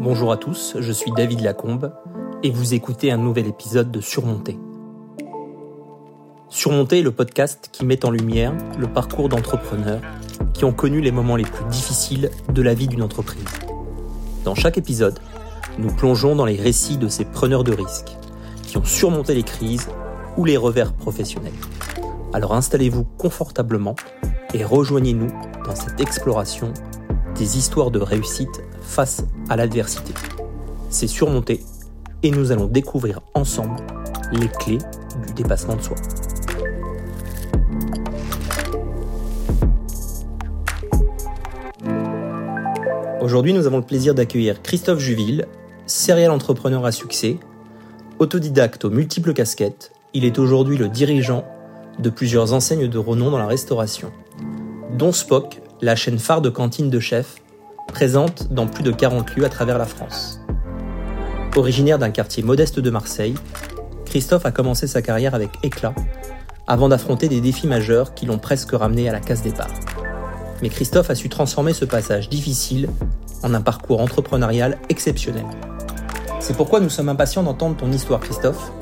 Bonjour à tous, je suis David Lacombe et vous écoutez un nouvel épisode de Surmonter. Surmonter est le podcast qui met en lumière le parcours d'entrepreneurs qui ont connu les moments les plus difficiles de la vie d'une entreprise. Dans chaque épisode, nous plongeons dans les récits de ces preneurs de risques qui ont surmonté les crises ou les revers professionnels. Alors installez-vous confortablement et rejoignez-nous dans cette exploration des histoires de réussite face à l'adversité. C'est surmonter et nous allons découvrir ensemble les clés du dépassement de soi. Aujourd'hui, nous avons le plaisir d'accueillir Christophe Juville, serial entrepreneur à succès, autodidacte aux multiples casquettes. Il est aujourd'hui le dirigeant de plusieurs enseignes de renom dans la restauration, dont Spock, la chaîne phare de cantine de chefs, présente dans plus de 40 lieux à travers la France. Originaire d'un quartier modeste de Marseille, Christophe a commencé sa carrière avec éclat, avant d'affronter des défis majeurs qui l'ont presque ramené à la case départ. Mais Christophe a su transformer ce passage difficile en un parcours entrepreneurial exceptionnel. C'est pourquoi nous sommes impatients d'entendre ton histoire, Christophe,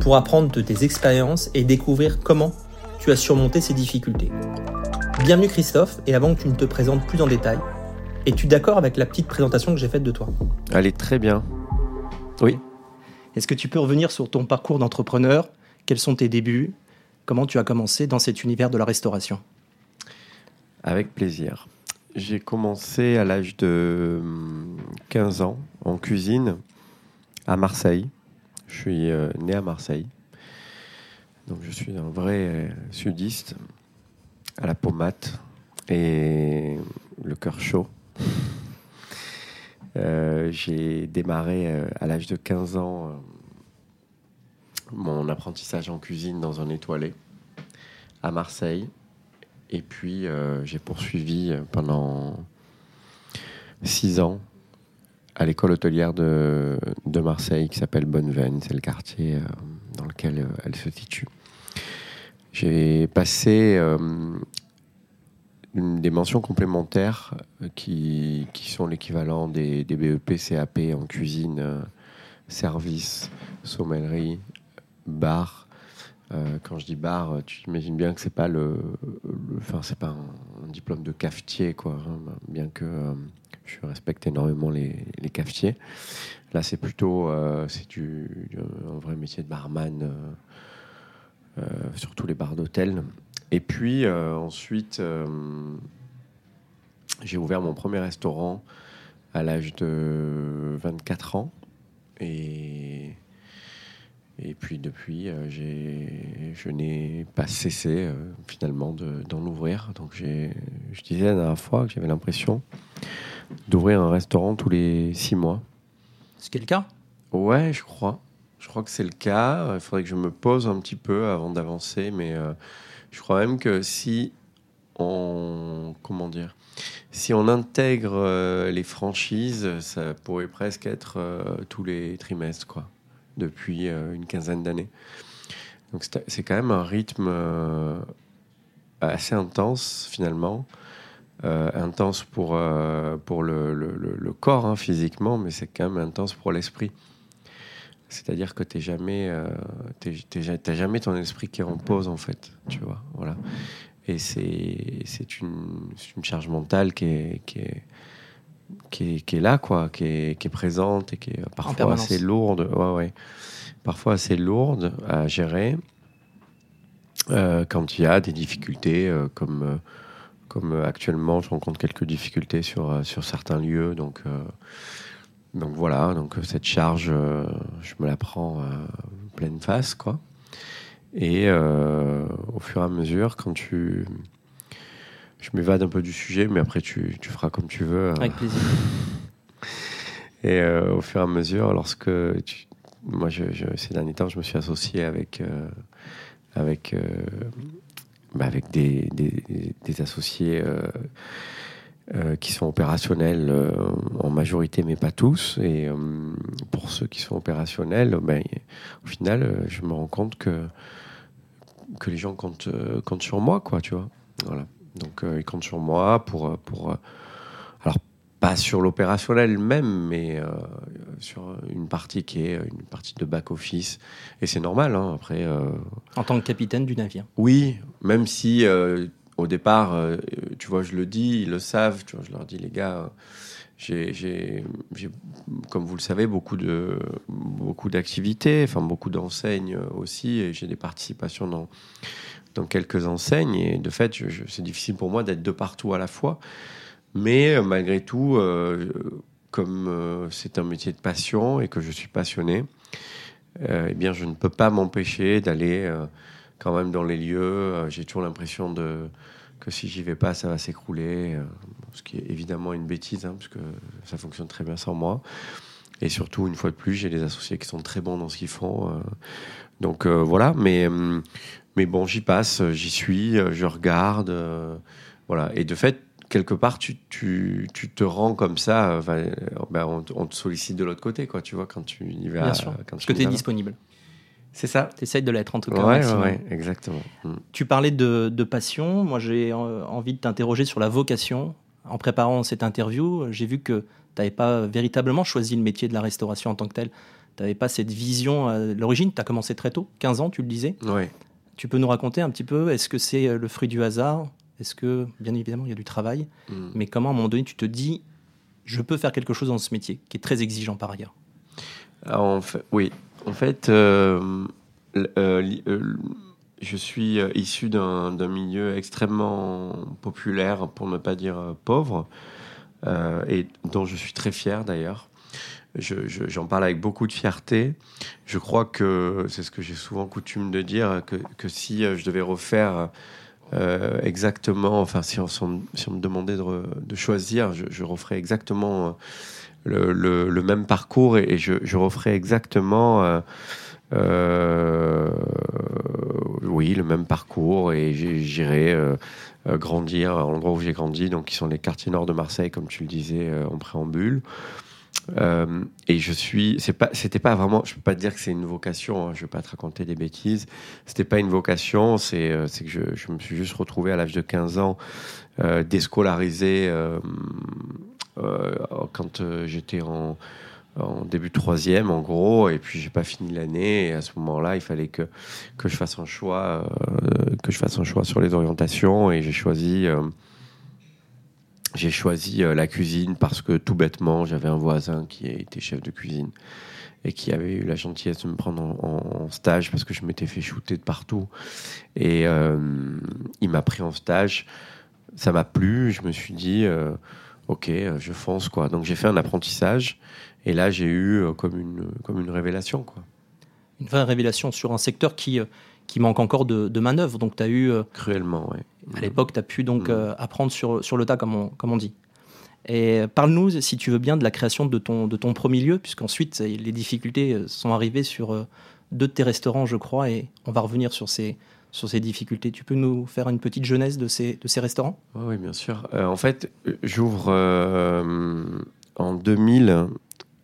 pour apprendre de tes expériences et découvrir comment tu as surmonté ces difficultés. Bienvenue Christophe, et avant que tu ne te présentes plus en détail, es-tu d'accord avec la petite présentation que j'ai faite de toi? Allez, très bien. Oui. Est-ce que tu peux revenir sur ton parcours d'entrepreneur? Quels sont tes débuts? Comment tu as commencé dans cet univers de la restauration? Avec plaisir. J'ai commencé à l'âge de 15 hum, ans en cuisine à Marseille. Je suis euh, né à Marseille. Donc je suis un vrai euh, sudiste à la pommade et le cœur chaud. Euh, j'ai démarré à l'âge de 15 ans mon apprentissage en cuisine dans un étoilé à Marseille. Et puis j'ai poursuivi pendant 6 ans à l'école hôtelière de, de Marseille qui s'appelle Bonneveine. C'est le quartier euh, dans lequel euh, elle se situe. J'ai passé euh, des mentions complémentaires qui, qui sont l'équivalent des, des, BEP, CAP en cuisine, service, sommellerie, bar. quand je dis bar, tu imagines bien que c'est pas le, enfin c'est pas un, diplôme de cafetier quoi, hein, bien que je respecte énormément les, cafetiers. Là, c'est plutôt euh, c'est du, un vrai métier de barman, euh, euh, surtout les bars d'hôtel. Et puis ensuite, j'ai ouvert mon premier restaurant à l'âge de 24 ans. Et, et puis depuis, je n'ai pas cessé finalement d'en ouvrir. Donc je disais la dernière fois que j'avais l'impression d'ouvrir un restaurant tous les six mois. Ce qui est le cas? Ouais, je crois. Je crois que c'est le cas. Il faudrait que je me pose un petit peu avant d'avancer, mais euh, je crois même que si on comment dire, si on intègre euh, les franchises, ça pourrait presque être euh, tous les trimestres, quoi, depuis une quinzaine d'années. Donc c'est quand même un rythme assez intense finalement. Euh, intense pour, euh, pour le, le, corps, hein, physiquement, mais c'est quand même intense pour l'esprit. C'est-à-dire que tu jamais, euh, jamais ton esprit qui repose, en fait, tu vois, voilà. Et c'est une, une charge mentale qui est, qui est, qui est, qui est là, quoi, qui est, qui est, présente et qui est parfois assez lourde, ouais, ouais, parfois assez lourde à gérer quand il y a des difficultés comme comme euh, actuellement, je rencontre quelques difficultés sur, euh, sur certains lieux. Donc, euh, donc voilà, donc cette charge, je me la prends pleine face. Quoi. Et au fur et à mesure, quand tu. Je m'évade un peu du sujet, mais après tu, tu feras comme tu veux. Avec plaisir. Et au fur et à mesure, lorsque moi, je, ces derniers temps, je me suis associé avec, avec bah, avec des, des, associés euh, euh, qui sont opérationnels euh, en majorité, mais pas tous. Et pour ceux qui sont opérationnels, ben, au final, je me rends compte que, que les gens comptent, comptent sur moi, quoi, tu vois. Voilà. Donc, ils comptent sur moi pour, pour alors, pas sur l'opérationnel même, mais sur une partie qui est une partie de back-office. Et c'est normal, hein, après. En tant que capitaine du navire Oui, même si au départ, tu vois, je le dis, ils le savent, je leur dis, les gars j'ai, comme vous le savez, beaucoup de beaucoup d'activités, enfin beaucoup d'enseignes aussi, et j'ai des participations dans dans quelques enseignes. Et de fait, c'est difficile pour moi d'être de partout à la fois. Mais euh, malgré tout, euh, comme euh, c'est un métier de passion et que je suis passionné, eh bien, je ne peux pas m'empêcher d'aller quand même dans les lieux. J'ai toujours l'impression de que si j'y vais pas, ça va s'écrouler. Euh, ce qui est évidemment une bêtise, hein, parce que ça fonctionne très bien sans moi. Et surtout, une fois de plus, j'ai des associés qui sont très bons dans ce qu'ils font. Euh. donc euh, voilà, mais, mais bon, j'y passe, j'y suis, je regarde. voilà. Et de fait, quelque part, tu, tu, tu te rends comme ça, ben, on, on, te sollicite de l'autre côté, quoi, tu vois, quand tu y vas. Bien sûr, quand parce que tu es disponible. C'est ça. Tu essayes de l'être en tout cas. Ouais, ouais, exactement. Mm. Tu parlais de, de passion. Moi, j'ai euh, envie de t'interroger sur la vocation. En préparant cette interview, j'ai vu que tu n'avais pas véritablement choisi le métier de la restauration en tant que tel. Tu n'avais pas cette vision à l'origine. Tu as commencé très tôt, 15 ans, tu le disais. Ouais. Tu peux nous raconter un petit peu, est-ce que c'est euh, le fruit du hasard? Est-ce que, bien évidemment, il y a du travail mm. Mais comment, à un moment donné, tu te dis, je peux faire quelque chose dans ce métier, qui est très exigeant par ailleurs? En fait, Oui, en fait, euh, euh, euh, je suis issu d'un milieu extrêmement populaire, pour ne pas dire pauvre, et dont je suis très fier d'ailleurs. J'en parle avec beaucoup de fierté. Je crois que c'est ce que j'ai souvent coutume de dire, que, que si je devais refaire exactement, enfin si on, me demandait de, choisir, je, referais exactement le, même parcours et, je, je, referais exactement, euh, euh, oui, le même parcours et j'irai euh, grandir à l'endroit où j'ai grandi, donc qui sont les quartiers nord de Marseille, comme tu le disais en préambule. et je suis, c'est pas, c'était pas vraiment, je peux pas te dire que c'est une vocation, hein, je vais pas te raconter des bêtises. C'était pas une vocation, c'est, que je, je, me suis juste retrouvé à l'âge de 15 ans, déscolarisé quand euh, j'étais en, début de troisième, en gros, et puis j'ai pas fini l'année. Et à ce moment-là, il fallait que, que je fasse un choix, euh, que je fasse un choix sur les orientations, et j'ai choisi. j'ai choisi la cuisine parce que tout bêtement, j'avais un voisin qui était chef de cuisine et qui avait eu la gentillesse de me prendre en, stage parce que je m'étais fait shooter de partout. Et il m'a pris en stage. Ça m'a plu. Je me suis dit, ok, euh, je fonce quoi. Donc j'ai fait un apprentissage et là j'ai eu euh, comme une, comme une révélation quoi. Une vraie révélation sur un secteur qui, euh, qui manque encore de, de manœuvre. Donc tu as eu. Cruellement, oui. À l'époque, tu as pu donc mm. apprendre sur, sur le tas, comme on, comme on dit. Et parle-nous, si tu veux bien, de la création de ton, de ton premier lieu, puisqu'ensuite les difficultés sont arrivées sur deux de tes restaurants, je crois, et on va revenir sur ces, sur ces difficultés. Tu peux nous faire une petite jeunesse de ces, de ces restaurants? Oui, bien sûr. Euh, en fait, j'ouvre euh, en 2000,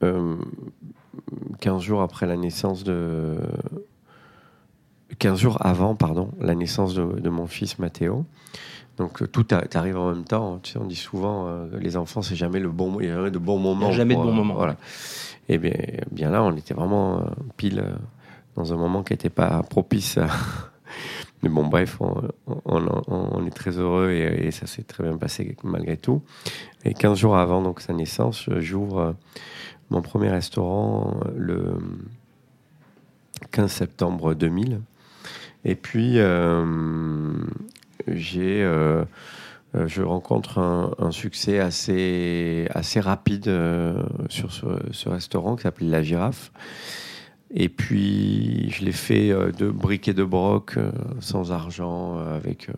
15 euh, jours après la naissance de... 15 jours avant, pardon, la naissance de, mon fils Mathéo. Donc tout arrive en même temps. Tu sais, on dit souvent les enfants, c'est jamais le bon, il y a jamais de bon moment. jamais de bon moment. Voilà. Et bien, bien là, on était vraiment pile dans un moment qui n'était pas propice à, mais bon, bref, on, est très heureux et, ça s'est très bien passé malgré tout. Et 15 jours avant donc, sa naissance, j'ouvre euh, mon premier restaurant euh, le 15 septembre 2000. Et puis, euh, j'ai, je rencontre un, succès assez, assez rapide sur ce, ce, restaurant qui s'appelle La Girafe. Et puis, je l'ai fait euh, de briques et de broc, euh, sans argent, euh, avec,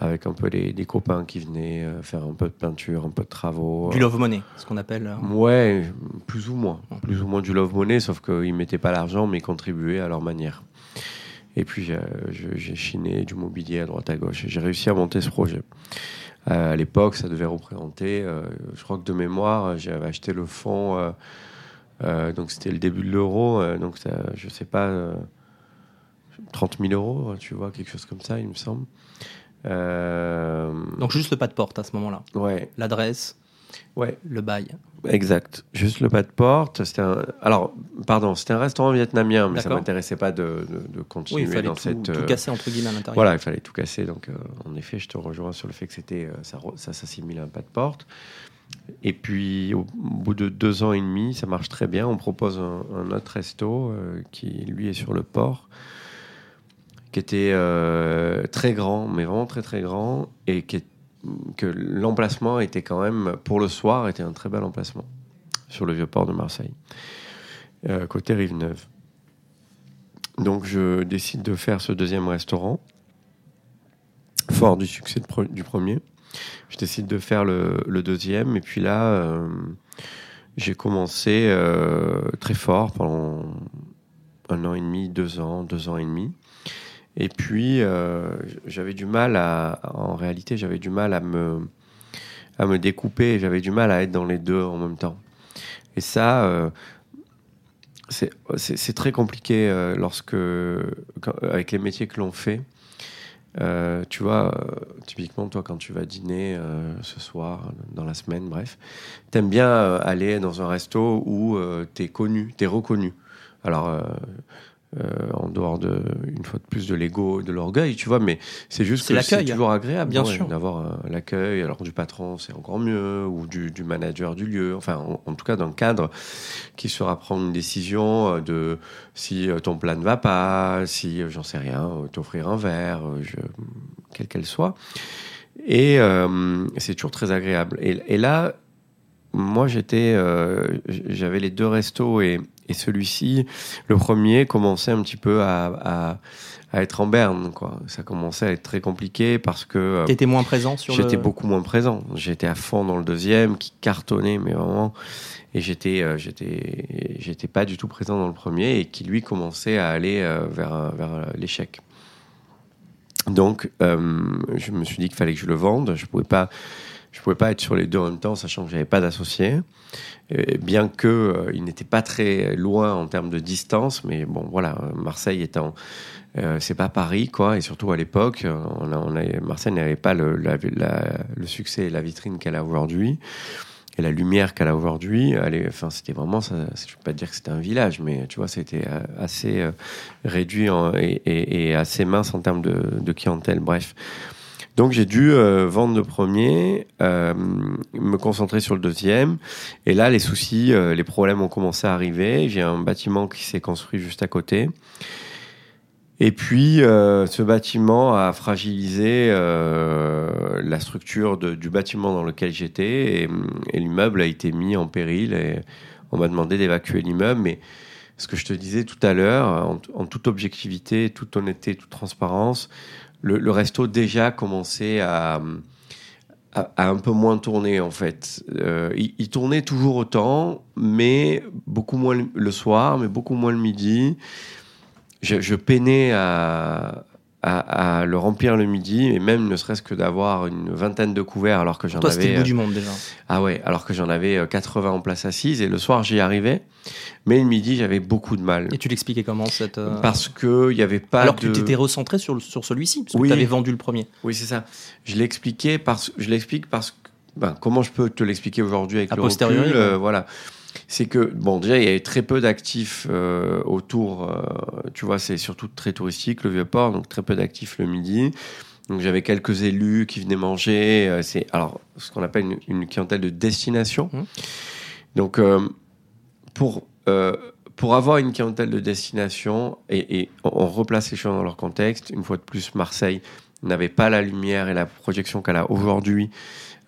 avec un peu des, des copains qui venaient faire un peu de peinture, un peu de travaux. Du love money, ce qu'on appelle. Ouais, plus ou moins. Plus ou moins du love money, sauf qu'ils ne mettaient pas l'argent, mais ils contribuaient à leur manière. Et puis, j'ai chiné du mobilier à droite à gauche. J'ai réussi à monter ce projet. à l'époque, ça devait représenter, je crois que de mémoire, j'avais acheté le fonds donc c'était le début de l'euro, euh, donc ça, je sais pas, 30 euh, 000 euros, tu vois, quelque chose comme ça, il me semble. Donc juste le pas de porte à ce moment-là. Ouais. L'adresse. Ouais. Le bail. Exact. Juste le pas de porte. C'était un... Alors, pardon, c'était un restaurant vietnamien, mais ça D'accord. m'intéressait pas de, de, de Oui, continuer il fallait dans tout, cette. tout euh, casser entre guillemets à l'intérieur. Voilà, il fallait tout casser. Donc, euh, en effet, je te rejoins sur le fait que c'était, euh, ça, ça s'assimile à un pas de porte. Et puis, au bout de deux ans et demi, ça marche très bien. On propose un, autre resto euh, qui, lui, est sur le port, qui était euh, très grand, mais vraiment très très grand, et que l'emplacement était quand même, pour le soir, était un très bel emplacement sur le vieux port de Marseille, euh, côté Rive-Neuve. Donc, je décide de faire ce deuxième restaurant fort du succès du premier. Je décide de faire le, deuxième. Et puis là, euh, j'ai commencé euh, très fort pendant un an et demi, deux ans, deux ans et demi. Et puis, euh, j'avais du mal à, en réalité, j'avais du mal à me, à me découper. J'avais du mal à être dans les deux en même temps. Et ça, c'est très compliqué lorsque, avec les métiers que l'on fait. Euh, tu vois, euh, typiquement, toi, quand tu vas dîner euh, ce soir, dans la semaine, bref, t'aimes bien aller dans un resto où t'es connu, t'es reconnu. Alors, euh, en dehors de, une fois de plus, de l'ego, de l'orgueil, tu vois, mais c'est juste que c'est toujours agréable Bien ouais, sûr. d'avoir euh, l'accueil. Alors, du patron, c'est encore mieux, ou du, du manager du lieu, enfin, en, en tout cas, d'un cadre qui sera prendre une décision euh, de si ton plat ne va pas, si, j'en sais rien, t'offrir un verre, je- quelle qu'elle soit. Et euh, c'est toujours très agréable. Et, et là, moi, j'étais, euh, j'avais les deux restos et, et celui-ci, le premier, commençait un petit peu à, à, à être en berne. Quoi. Ça commençait à être très compliqué parce que euh, T'étais moins présent sur J'étais le... beaucoup moins présent. J'étais à fond dans le deuxième, qui cartonnait, mais vraiment. Et j'étais, euh, j'étais, j'étais pas du tout présent dans le premier, et qui lui commençait à aller vers, vers l'échec. Donc, je me suis dit qu'il fallait que je le vende. Je pouvais pas, je pouvais pas être sur les deux en même temps, sachant que j'avais pas d'associé. Bien que euh, n'était pas très loin en termes de distance, mais bon, voilà, Marseille étant euh, c'est pas Paris, quoi, et surtout à l'époque, euh, Marseille n'avait pas le, succès et la vitrine qu'elle a aujourd'hui, et la lumière qu'elle a aujourd'hui. Enfin, c'était vraiment, je ne peux pas dire que c'était un village, mais tu vois, c'était euh, assez euh, réduit et, assez mince en termes de clientèle. Bref. Donc j'ai dû euh, vendre le premier, euh, me concentrer sur le deuxième. Et là, les soucis, euh, les problèmes ont commencé à arriver. J'ai un bâtiment qui s'est construit juste à côté. Et puis, ce bâtiment a fragilisé la structure du bâtiment dans lequel j'étais et, l'immeuble a été mis en péril et on m'a demandé d'évacuer l'immeuble. Mais ce que je te disais tout à l'heure, en toute objectivité, toute honnêteté, toute transparence, le, resto déjà commençait à, un peu moins tourner en fait. Euh, il, tournait toujours autant, mais beaucoup moins le- le soir, mais beaucoup moins le midi je, je peinais à, à, à le remplir le midi, et même ne serait-ce que d'avoir une vingtaine de couverts alors que j'en Toi, c'était avais. le bout euh, du monde déjà. Ah ouais, alors que j'en avais euh, 80 en place assise, et le soir j'y arrivais, mais le midi j'avais beaucoup de mal. Et tu l'expliquais comment cette. euh, Parce que il y avait pas Alors que tu t'étais recentré sur, sur celui-ci, parce que Oui. tu avais vendu le premier. Oui, c'est ça. Je l'expliquais parce, je l'explique parce que, ben, comment je peux te l'expliquer aujourd'hui avec A le posteriori, recul, euh. Voilà. C'est que, bon, déjà, il y avait très peu d'actifs euh, autour. euh, tu vois, c'est surtout très touristique, le Vieux-Port, donc très peu d'actifs le midi. Donc j'avais quelques élus qui venaient manger. euh, c'est alors ce qu'on appelle une, une clientèle de destination. Mhm. Donc pour pour avoir une clientèle de destination et, et on, on replace les choses dans leur contexte. Une fois de plus, Marseille n'avait pas la lumière et la projection qu'elle a aujourd'hui.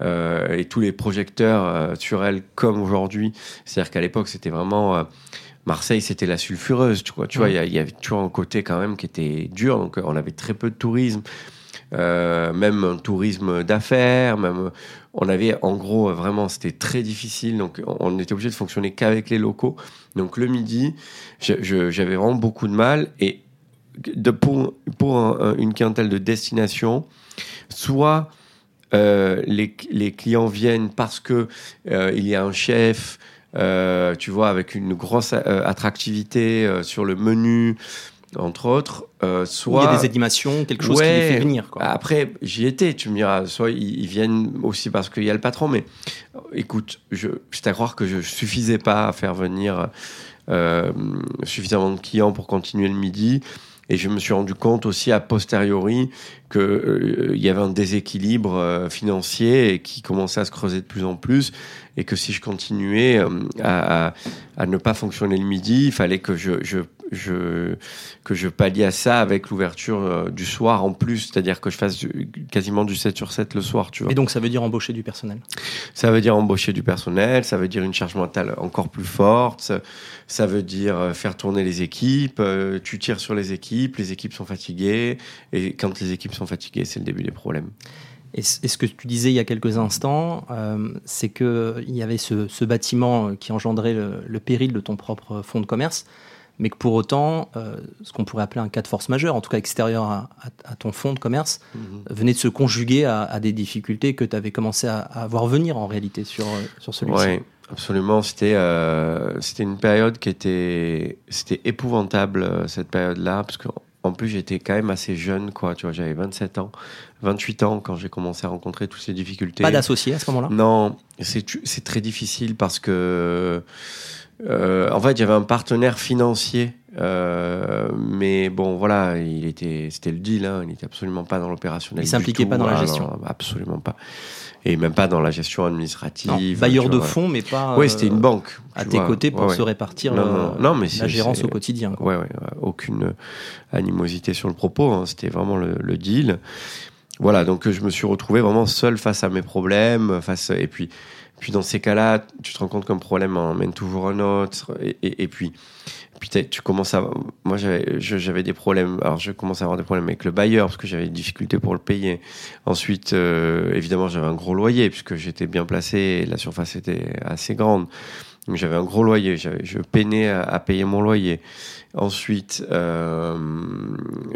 Euh, et tous les projecteurs euh, sur elle comme aujourd'hui. C'est-à-dire qu'à l'époque, c'était vraiment euh, Marseille, c'était la sulfureuse. Tu vois, il y avait toujours un côté quand même qui était dur. Donc, on avait très peu de tourisme, même un tourisme d'affaires. Même, on avait en gros vraiment, c'était très difficile. Donc, on, était obligé de fonctionner qu'avec les locaux. Donc, le midi, j'avais vraiment beaucoup de mal. Et de, pour, pour un- un- une clientèle de destination, soit euh, les, les clients viennent parce que euh, il y a un chef, euh, tu vois, avec une grosse attractivité sur le menu, entre autres. Soit... Il y a des animations, quelque chose qui les fait venir. Quoi. Après, j'y étais, tu me diras. Soit ils, viennent aussi parce qu'il y a le patron, mais écoute, je, c'est à croire que je suffisais pas à faire venir suffisamment de clients pour continuer le midi. Et je me suis rendu compte aussi a posteriori qu'il euh, y avait un déséquilibre euh, financier et qui commençait à se creuser de plus en plus. Et que si je continuais euh, à, à, à, ne pas fonctionner le midi, il fallait que je, je je, que je pallie à ça avec l'ouverture du soir en plus, c'est-à-dire que je fasse quasiment du 7 sur 7 le soir, tu vois. Et donc ça veut dire embaucher du personnel? Ça veut dire embaucher du personnel, ça veut dire une charge mentale encore plus forte, ça, veut dire faire tourner les équipes, tu tires sur les équipes, les équipes sont fatiguées, et quand les équipes sont fatiguées, c'est le début des problèmes. Et, ce que tu disais il y a quelques instants, euh, c'est qu'il y avait ce, ce, bâtiment qui engendrait le, le, péril de ton propre fonds de commerce mais que pour autant, euh, ce qu'on pourrait appeler un cas de force majeure, en tout cas extérieur à, à, à ton fonds de commerce, mmh. venait de se conjuguer à, à des difficultés que tu avais commencé à, voir venir en réalité sur, sur celui-ci. Oui, absolument. C'était euh, c'était une période qui était, c'était épouvantable, euh, cette période-là, parce qu'en plus, j'étais quand même assez jeune, quoi. Tu vois, j'avais 27 ans, 28 ans quand j'ai commencé à rencontrer toutes ces difficultés. Pas d'associé à ce moment-là? Non, c'est très difficile parce que euh, en fait, j'avais un partenaire financier, euh, mais bon, voilà, il était, c'était le deal, hein, il n'était absolument pas dans l'opérationnel. Il s'impliquait pas dans la gestion. Non, absolument pas. Et même pas dans la gestion administrative. Bailleur de fonds, mais pas. Oui, c'était une banque. À tes vois. côtés pour ouais, se répartir non, non, non, mais la gérance au quotidien. Quoi. Ouais, ouais, aucune animosité sur le propos. Hein, c'était vraiment le, le, deal. Voilà, donc je me suis retrouvé vraiment seul face à mes problèmes, face et puis puis dans ces cas-là, tu te rends compte qu'un problème emmène toujours un autre. Et, et, et puis, puis tu commences à. Moi, j'avais des problèmes. Alors, je commence à avoir des problèmes avec le bailleur parce que j'avais des difficultés pour le payer. Ensuite, euh, évidemment, j'avais un gros loyer puisque j'étais bien placé et la surface était assez grande. Donc, j'avais un gros loyer. Je peinais à, payer mon loyer. Ensuite, euh,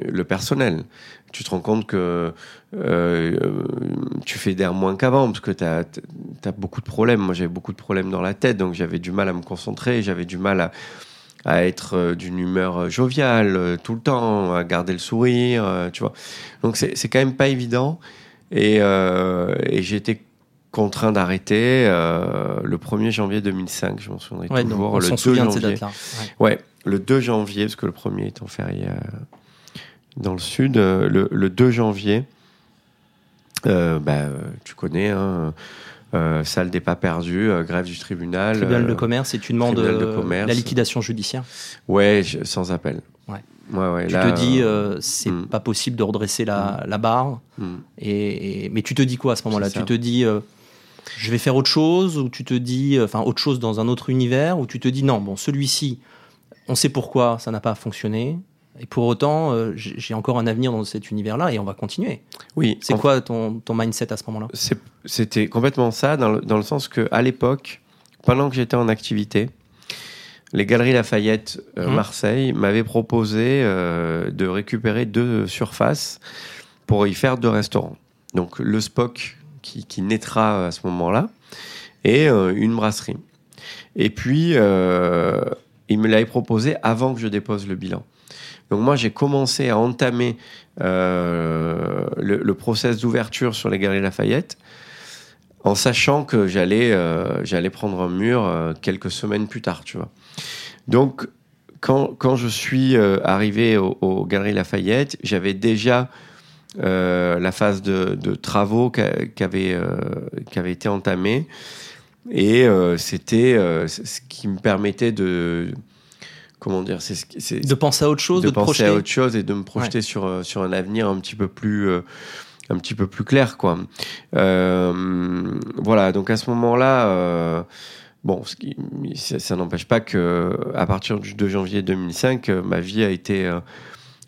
le personnel tu te rends compte que euh, tu fais d'air moins qu'avant parce que tu as, beaucoup de problèmes. Moi, j'avais beaucoup de problèmes dans la tête, donc j'avais du mal à me concentrer, j'avais du mal à, à être euh, d'une humeur joviale euh, tout le temps, à garder le sourire, tu vois. Donc, c'est quand même pas évident. Et, euh, et j'ai été contraint d'arrêter euh, le 1er janvier 2005, je m'en souviendrai ouais, toujours. Le 2 janvier. Ouais. ouais. le 2 janvier, parce que le premier est en férié dans le sud, euh, le, le 2 janvier. Euh, bah, tu connais, hein, euh, salle des pas perdus, euh, grève du tribunal. Tribunal de commerce et tu demandes de la liquidation judiciaire Ouais, je, sans appel. Ouais. Ouais, ouais, tu là, te dis, c'est mm. pas possible de redresser la, mm. la barre. Mm. Et, et, mais tu te dis quoi à ce moment-là? Tu te dis, je vais faire autre chose Ou tu te dis, enfin, autre chose dans un autre univers Ou tu te dis, non, bon, celui-ci, on sait pourquoi ça n'a pas fonctionné. Et pour autant, euh, j'ai encore un avenir dans cet univers-là et on va continuer. Oui. C'est quoi ton, ton mindset à ce moment-là? C'était complètement ça, dans le, dans le sens que à l'époque, pendant que j'étais en activité, les Galeries Lafayette euh, mmh. Marseille m'avaient proposé euh, de récupérer deux surfaces pour y faire deux restaurants. Donc le Spock qui, qui naîtra à ce moment-là et une brasserie. Et puis, ils me l'avaient proposé avant que je dépose le bilan. Donc moi, j'ai commencé à entamer euh, le, le, process d'ouverture sur les Galeries Lafayette en sachant que j'allais euh, prendre un mur euh, quelques semaines plus tard, tu vois. Donc quand, quand je suis arrivé aux au Galeries Lafayette, j'avais déjà la phase de, travaux qui avait été entamée et c'était ce qui me permettait de comment dire c'est de penser à autre chose de, de penser projeter. à autre chose et de me projeter ouais. sur sur un avenir un petit peu plus euh, un petit peu plus clair quoi euh, voilà donc à ce moment là euh, bon ce qui, ça, ça n'empêche pas que à partir du 2 janvier 2005 ma vie a été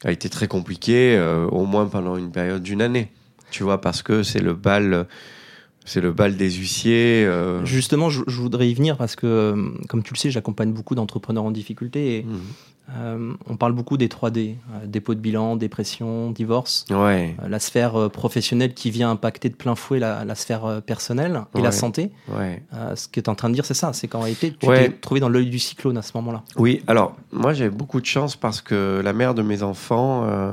a été très compliquée au moins pendant une période d'une année tu vois parce que c'est le bal C'est le bal des huissiers. euh, Justement, je, je voudrais y venir parce que, euh, comme tu le sais, j'accompagne beaucoup d'entrepreneurs en difficulté et mhm. euh, on parle beaucoup des 3D, euh, dépôt de bilan, dépression, divorce, Ouais, euh, la sphère euh, professionnelle qui vient impacter de plein fouet la, la sphère euh, personnelle et Ouais. la santé. ouais. Euh, ce que tu es en train de dire, c'est ça, c'est qu'en réalité, tu Ouais. t'es trouvé dans l'œil du cyclone à ce moment-là. Oui, alors moi j'avais beaucoup de chance parce que la mère de mes enfants, euh,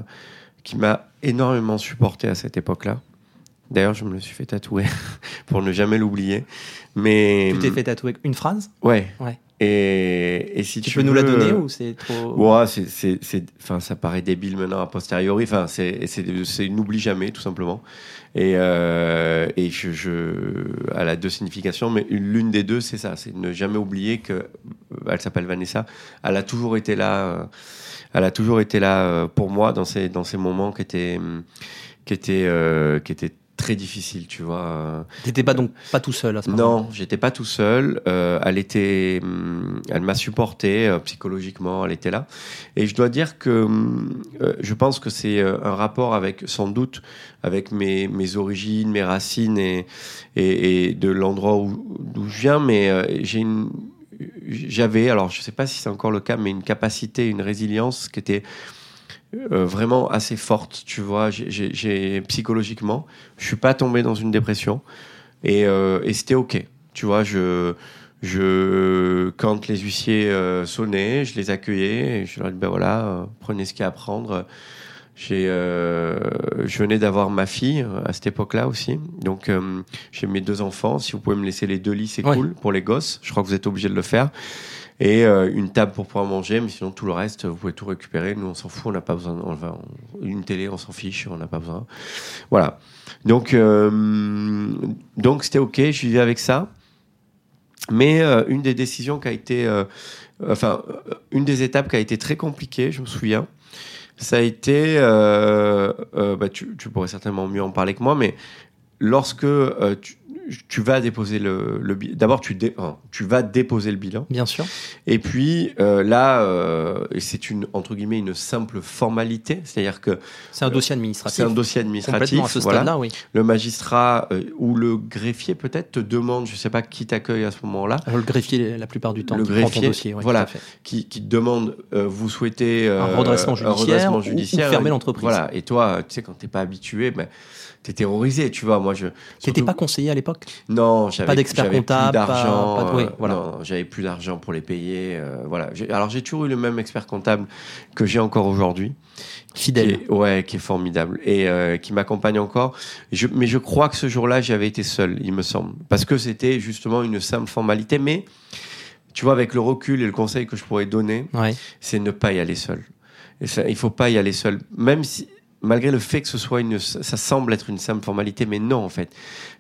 qui m'a énormément supporté à cette époque-là, d'ailleurs je me le suis fait tatouer pour ne jamais l'oublier, mais Tu t'es fait tatouer une phrase? Ouais, Ouais. Et, et si Tu, tu, peux nous la donner euh, ou c'est trop. Ouais, c'est, c'est, c'est, enfin, ça paraît débile maintenant a posteriori. Enfin, c'est, c'est, c'est n'oublie jamais, tout simplement. Et, euh, et je, je, elle a deux significations, mais une- l'une des deux, c'est ça, c'est ne jamais oublier que, elle s'appelle Vanessa. Elle a toujours été là. euh, elle a toujours été là euh, pour moi dans ces, dans ces moments qui étaient, qui étaient, euh, qui étaient très difficiles, tu vois. euh, T'étais pas donc pas tout seul à ce moment non, j'étais pas tout seul. Euh, elle était, hum, elle m'a supporté euh, psychologiquement. Elle était là. Et je dois dire que euh, je pense que c'est un rapport avec, sans doute, avec mes, mes origines, mes racines et, et, et de l'endroit où, d'où je viens. Mais j'ai une, j'avais, alors je sais pas si c'est encore le cas, mais une capacité, une résilience qui était euh, vraiment assez forte, tu vois. J'ai- psychologiquement, je suis pas tombé dans une dépression et, euh, et c'était ok. Tu vois, je, je, quand les huissiers euh, sonnaient, je les accueillais et je leur disais, ben voilà, prenez ce qu'il y a à prendre. J'ai, je venais d'avoir ma fille à cette époque-là aussi. Donc, j'ai mes deux enfants. Si vous pouvez me laisser les deux lits, c'est Ouais. cool pour les gosses. Je crois que vous êtes obligé de le faire. Et euh, une table pour pouvoir manger, mais sinon tout le reste, vous pouvez tout récupérer. Nous, on s'en fout, on n'a pas besoin. Une télé, on s'en fiche, on n'a pas besoin. Voilà. Donc, euh, donc c'était ok. Je vivais avec ça. Mais euh, une des décisions qui a été, enfin, une des étapes qui a été très compliquée, je me souviens, ça a été, bah, tu, tu pourrais certainement mieux en parler que moi, mais lorsque tu, tu vas déposer le, le d'abord tu, dé- enfin, tu vas déposer le bilan, Bien sûr. et puis euh, là, euh, c'est une entre guillemets une simple formalité, c'est-à-dire que C'est un dossier administratif. c'est un dossier administratif. Complètement à ce voilà. stade-là, oui. Le magistrat euh, ou le greffier peut-être te demande, je sais pas qui t'accueille à ce moment-là, le greffier, la plupart du temps, Le qui prend ton greffier, dossier. voilà. qui, qui te demande, vous souhaitez Un redressement judiciaire redressement ou- ou judiciaire, fermer l'entreprise. Voilà. Et toi, tu sais, quand t'es pas habitué, ben, t'es terrorisé, tu vois. Moi, je. T'étais surtout- pas conseiller à l'époque? Non, j'avais pas d'expert comptable, d'argent. pas- pas oui, euh, voilà. J'avais plus d'argent pour les payer. euh, voilà. Alors j'ai toujours eu le même expert comptable que j'ai encore aujourd'hui. qui Fidèle. est- ouais, qui est formidable et euh, qui m'accompagne encore. Je, mais je crois que ce jour-là, j'avais été seul, il me semble, parce que c'était justement une simple formalité. Mais tu vois, avec le recul et le conseil que je pourrais donner, Ouais. c'est ne pas y aller seul. Et ça, il faut pas y aller seul, même si, malgré le fait que ce soit une, ça semble être une simple formalité, mais non en fait,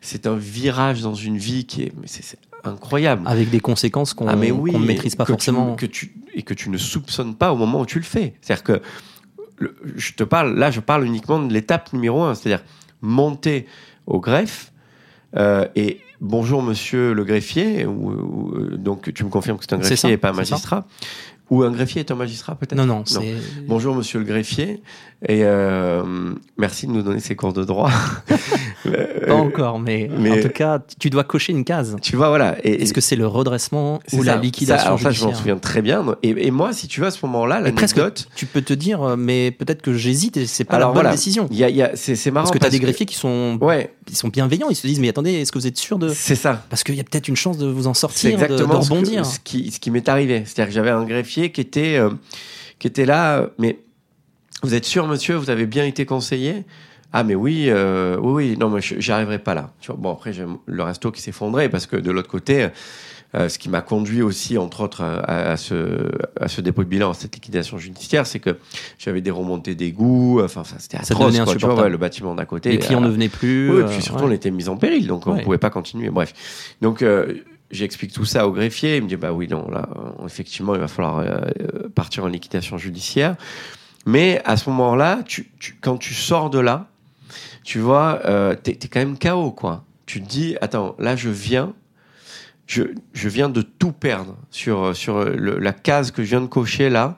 c'est un virage dans une vie qui est, mais c'est c'est incroyable. Avec des conséquences qu'on Ah, oui, ne maîtrise pas que tu- forcément. que tu, et que tu ne soupçonnes pas au moment où tu le fais. C'est-à-dire que le- je te parle, là, je parle uniquement de l'étape numéro un, c'est-à-dire monter au greffe euh, et bonjour monsieur le greffier, ou, ou, euh, donc tu me confirmes que c'est un greffier ça, et pas un magistrat, ou un greffier est un magistrat peut-être Non, non, c'est. Bonjour Monsieur le greffier et euh, merci de nous donner ces cours de droit. Pas encore, mais, mais- en tout cas, tu dois cocher une case. tu vois voilà. Est-ce que c'est le redressement ou la liquidation Ça, alors ça, je m'en souviens très bien. Et, et moi, si tu veux, à ce moment-là, l'anecdote. tu peux te dire, euh, mais peut-être que j'hésite et c'est pas Alors la bonne voilà, décision. y a, il y a- c'est, c'est marrant Parce que tu as des greffiers qui sont, Ouais, ils sont bienveillants, ils se disent, mais attendez, est-ce que vous êtes sûr de. c'est ça. Parce qu'il y a peut-être une chance de vous en sortir, de, de exactement ce, que- rebondir. ce qui, ce qui m'est arrivé. C'est-à-dire que j'avais un greffier qui était, euh, qui était là, euh, mais vous êtes sûr, monsieur, vous avez bien été conseillé? Ah, mais oui, euh, oui, oui, non, mais j'y arriverai pas là. Bon, après, j'ai le resto qui s'effondrait parce que de l'autre côté, ce qui m'a conduit aussi, entre autres, à, à ce, à ce dépôt de bilan, à cette liquidation judiciaire, c'est que j'avais des remontées d'égout, enfin, ça, c'était Ça atroce, devenait quoi, tu vois, ouais, le bâtiment d'à côté. Les clients euh, ne venaient plus. oui, et euh, puis surtout, ouais. on était mis en péril, donc on Ouais. ne pouvait pas continuer. Bref. Donc, euh, j'explique tout ça au greffier. Il me dit, bah oui, non, là, euh, effectivement, il va falloir euh, euh, partir en liquidation judiciaire. Mais à ce moment-là, tu, tu- quand tu sors de là, tu vois, euh, t'es es quand même KO, quoi. Tu te dis, attends, là, je viens, je, je viens de tout perdre sur, sur le- la case que je viens de cocher là.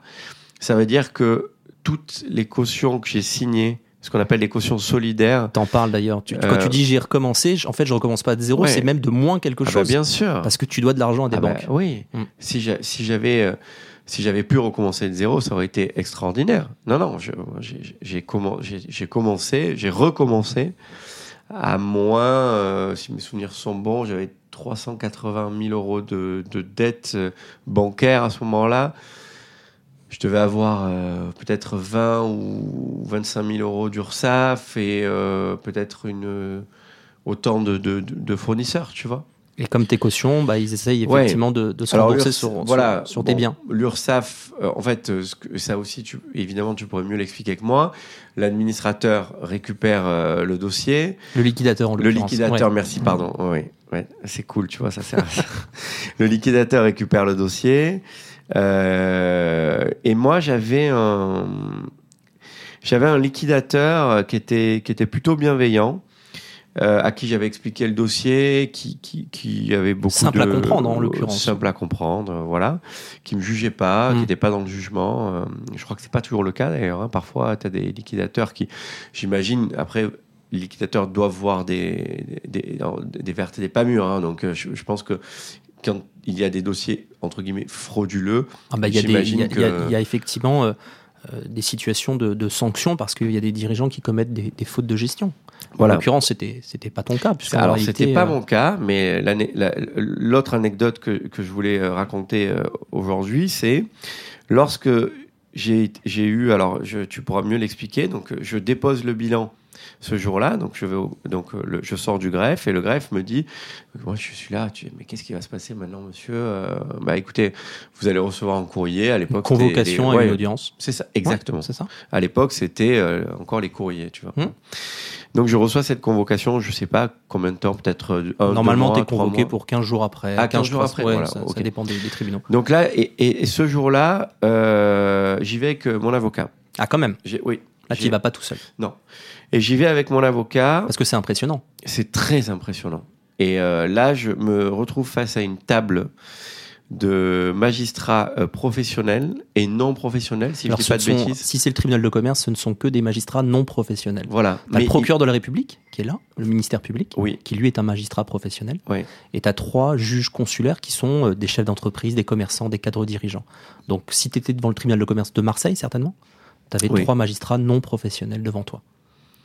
Ça veut dire que toutes les cautions que j'ai signées ce qu'on appelle les cautions solidaires. T'en parles d'ailleurs. Tu- Quand Euh, tu dis j'ai recommencé, en fait, je recommence pas de zéro, Ouais. c'est même de moins quelque Ah bah, chose. bien sûr. Parce que tu dois de l'argent à des Ah bah, banques. oui. Mm. Si j'a- si j'avais euh, si j'avais pu recommencer de zéro, ça aurait été extraordinaire. Non, non, j'ai commencé, j'ai recommencé à moins, euh, si mes souvenirs sont bons, j'avais 380 000 euros de, de dette euh, bancaire à ce moment-là. Je devais avoir euh, peut-être 20 ou 25 000 euros d'URSSAF et peut-être une autant de- de fournisseurs, tu vois. Et comme tes cautions, bah, ils essayent Ouais. effectivement de, de se rembourser sur, voilà, sur tes bon, biens. L'URSSAF, euh, en fait, euh, ça aussi, tu, évidemment, tu pourrais mieux l'expliquer que moi. L'administrateur récupère euh, le dossier. Le liquidateur, en Le liquidateur, Ouais. merci, pardon. Oui, ouais, c'est cool, tu vois, ça sert à ça. le liquidateur récupère le dossier. euh, et moi, j'avais un, j'avais un liquidateur qui était, qui était plutôt bienveillant. Euh, à qui j'avais expliqué le dossier, qui, qui, qui avait beaucoup Simple de... à comprendre, en l'occurrence. Simple à comprendre, euh, voilà. Qui me jugeait pas, Mm. qui n'était pas dans le jugement. euh, je crois que c'est pas toujours le cas d'ailleurs. hein. Parfois, tu as des liquidateurs qui, j'imagine, après, les liquidateurs doivent voir des, des, des, des vertes et des pas mûres. hein. donc, je, je pense que quand il y a des dossiers, entre guillemets, frauduleux, Ah bah, il y, a y, y y effectivement euh, des situations de, de sanctions parce qu'il y a des dirigeants qui commettent des, des fautes de gestion. Voilà. En l'occurrence, c'était c'était pas ton cas. Alors, c'était pas euh, mon cas, mais la- l'autre anecdote que, que je voulais euh, raconter euh, aujourd'hui, c'est lorsque j'ai eu, alors je, tu pourras mieux l'expliquer, donc euh, je dépose le bilan ce jour-là, donc je vais au- donc euh, le- je sors du greffe et le greffe me dit, moi je suis là, tu, mais qu'est-ce qui va se passer maintenant, monsieur Euh, Bah écoutez, vous allez recevoir un courrier à l'époque. convocation ouais, une audience. C'est ça, Ouais, exactement. c'est ça. À l'époque, c'était euh, encore les courriers, tu vois. Hmm. Donc je reçois cette convocation, je sais pas combien de temps, peut-être un, Normalement, tu es convoqué pour 15 jours après. Ah, 15 jours après, Ouais, voilà, ça, dépend des, des tribunaux. Donc là, et, et- et ce jour-là, euh, j'y vais avec mon avocat. Ah, quand même. Oui. Là, tu J'ai- y vas pas tout seul. Et j'y vais avec mon avocat. Parce que c'est impressionnant. C'est très impressionnant. Et euh, là, je me retrouve face à une table de magistrats euh, professionnels et non professionnels, si Alors, je dis ce pas de sont- bêtises. si c'est le tribunal de commerce, ce ne sont que des magistrats non professionnels. Voilà. T'as le il- procureur de la République qui est là, le ministère public, Oui. qui lui est un magistrat professionnel. Et tu as trois juges consulaires qui sont euh, des chefs d'entreprise, des commerçants, des cadres dirigeants. Donc si tu étais devant le tribunal de commerce de Marseille, certainement, tu avais Oui. trois magistrats non professionnels devant toi.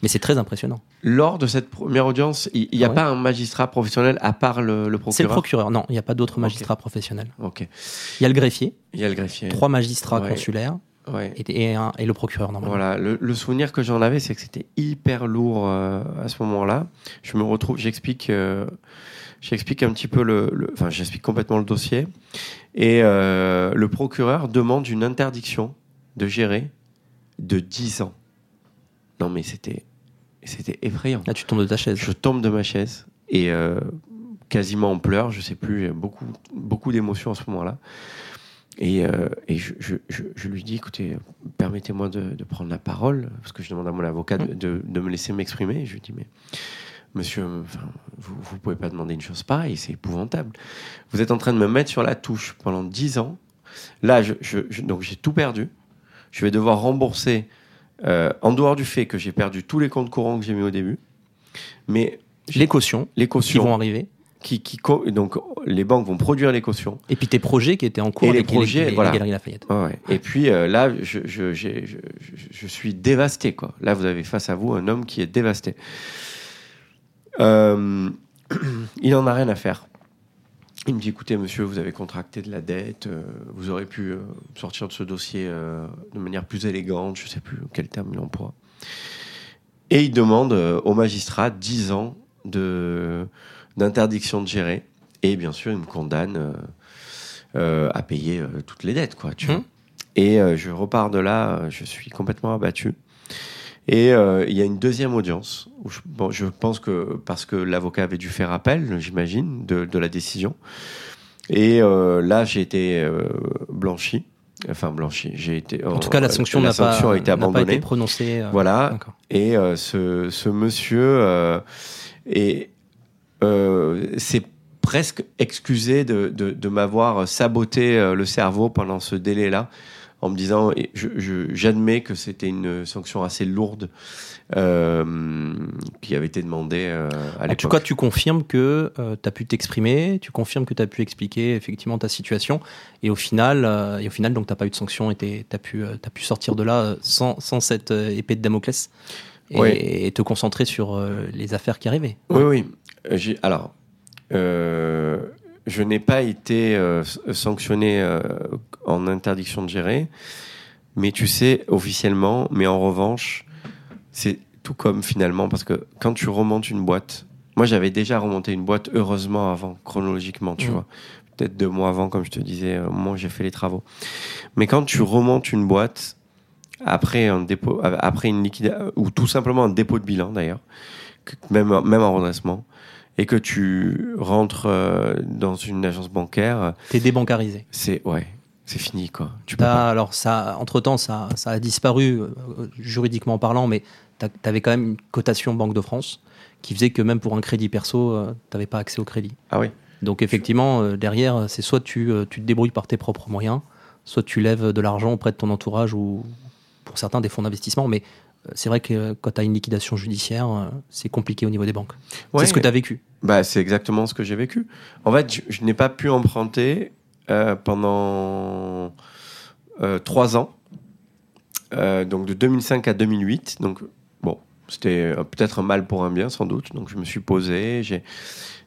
Mais c'est très impressionnant. Lors de cette première audience, il n'y a Ouais. pas un magistrat professionnel à part le, le procureur? C'est le procureur. Non, il n'y a pas d'autres magistrats professionnels. Ok. Il y a le greffier, Il y a le greffier. trois magistrats Ouais. consulaires Ouais. et, et un- et le procureur, normalement. Voilà, le, le souvenir que j'en avais, c'est que c'était hyper lourd euh, à ce moment-là. Je me retrouve, j'explique, euh, j'explique un petit peu le, le- enfin, j'explique complètement le dossier. Et euh, le procureur demande une interdiction de gérer de 10 ans. Non, mais c'était, c'était effrayant. Là, tu tombes de ta chaise. Je tombe de ma chaise et euh, quasiment en pleurs, je sais plus, j'ai beaucoup, beaucoup d'émotions à ce moment-là. Et, euh, et je, je- je- je lui dis, écoutez, permettez-moi de, de prendre la parole, parce que je demande à mon avocat de, de- de me laisser m'exprimer. Je lui dis, mais monsieur, enfin, vous ne pouvez pas demander une chose pareille, c'est épouvantable. Vous êtes en train de me mettre sur la touche pendant 10 ans. Là, donc j'ai tout perdu. Je vais devoir rembourser, euh, en dehors du fait que j'ai perdu tous les comptes courants que j'ai mis au début. Mais Les cautions les qui cautions, vont arriver. qui, qui donc les banques vont produire les cautions. Et puis tes projets qui étaient en cours Et les projets, les, les voilà. Galeries Lafayette. Ouais. Et puis euh, là, je, je, je- je suis dévasté. Quoi. Là, vous avez face à vous un homme qui est dévasté. Euh, il en a rien à faire. Il me dit écoutez, monsieur, vous avez contracté de la dette, euh, vous aurez pu euh, sortir de ce dossier euh, de manière plus élégante, je sais plus quel terme il emploie. Et il demande au magistrat 10 ans de, d'interdiction de gérer. Et bien sûr, il me condamne à payer toutes les dettes, quoi. Tu vois. Et je repars de là, je suis complètement abattu. Et euh, il y a une deuxième audience. Où je, bon, je pense que parce que l'avocat avait dû faire appel, j'imagine, de, de la décision. Et euh, là, j'ai été euh, blanchi. Enfin, blanchi. J'ai été. En tout cas, la sanction n'a pas, a été n'a pas abandonnée. été prononcée. Voilà. Et ce, ce monsieur est, euh, s'est presque excusé de, de, de m'avoir saboté le cerveau pendant ce délai-là en me disant, j'admets que c'était une sanction assez lourde euh, qui avait été demandée euh, à En tout l'époque. cas, tu confirmes que tu as pu t'exprimer, tu confirmes que tu as pu expliquer effectivement ta situation, et au final, euh, et au final donc tu n'as pas eu de sanction et tu as, pu, euh, t'as pu sortir de là euh, sans, sans cette euh, épée de Damoclès et, Oui. et te concentrer sur euh, les affaires qui arrivaient. Oui, oui. Euh, Alors, euh, je n'ai pas été euh, sanctionné euh, en interdiction de gérer, mais tu sais, officiellement, mais en revanche, c'est tout comme finalement, parce que quand tu remontes une boîte, moi j'avais déjà remonté une boîte, heureusement avant, chronologiquement, tu Mhm. vois. Peut-être deux mois avant, comme je te disais, au moment où j'ai fait les travaux. Mais quand tu remontes une boîte, après un dépôt, après une liquidation, ou tout simplement un dépôt de bilan d'ailleurs, même, même en redressement, et que tu rentres euh, dans une agence bancaire, Tu es débancarisé. c'est ouais, c'est fini quoi. Tu peux T'as- pas. alors, ça, entre-temps, ça, ça a disparu euh, juridiquement parlant, mais tu avais quand même une cotation Banque de France qui faisait que même pour un crédit perso, tu n'avais pas accès au crédit. Ah oui. Donc effectivement, euh, derrière, c'est soit tu, euh, tu te débrouilles par tes propres moyens, soit tu lèves de l'argent auprès de ton entourage ou pour certains des fonds d'investissement. Mais euh, c'est vrai que quand tu as une liquidation judiciaire, euh, c'est compliqué au niveau des banques. Ouais. C'est ce que tu as vécu. Bah, c'est exactement ce que j'ai vécu. En fait, je, je n'ai pas pu emprunter euh, pendant euh, trois ans, Euh, donc de 2005 à 2008. Donc bon, c'était peut-être un mal pour un bien, sans doute. Donc je me suis posé, j'ai,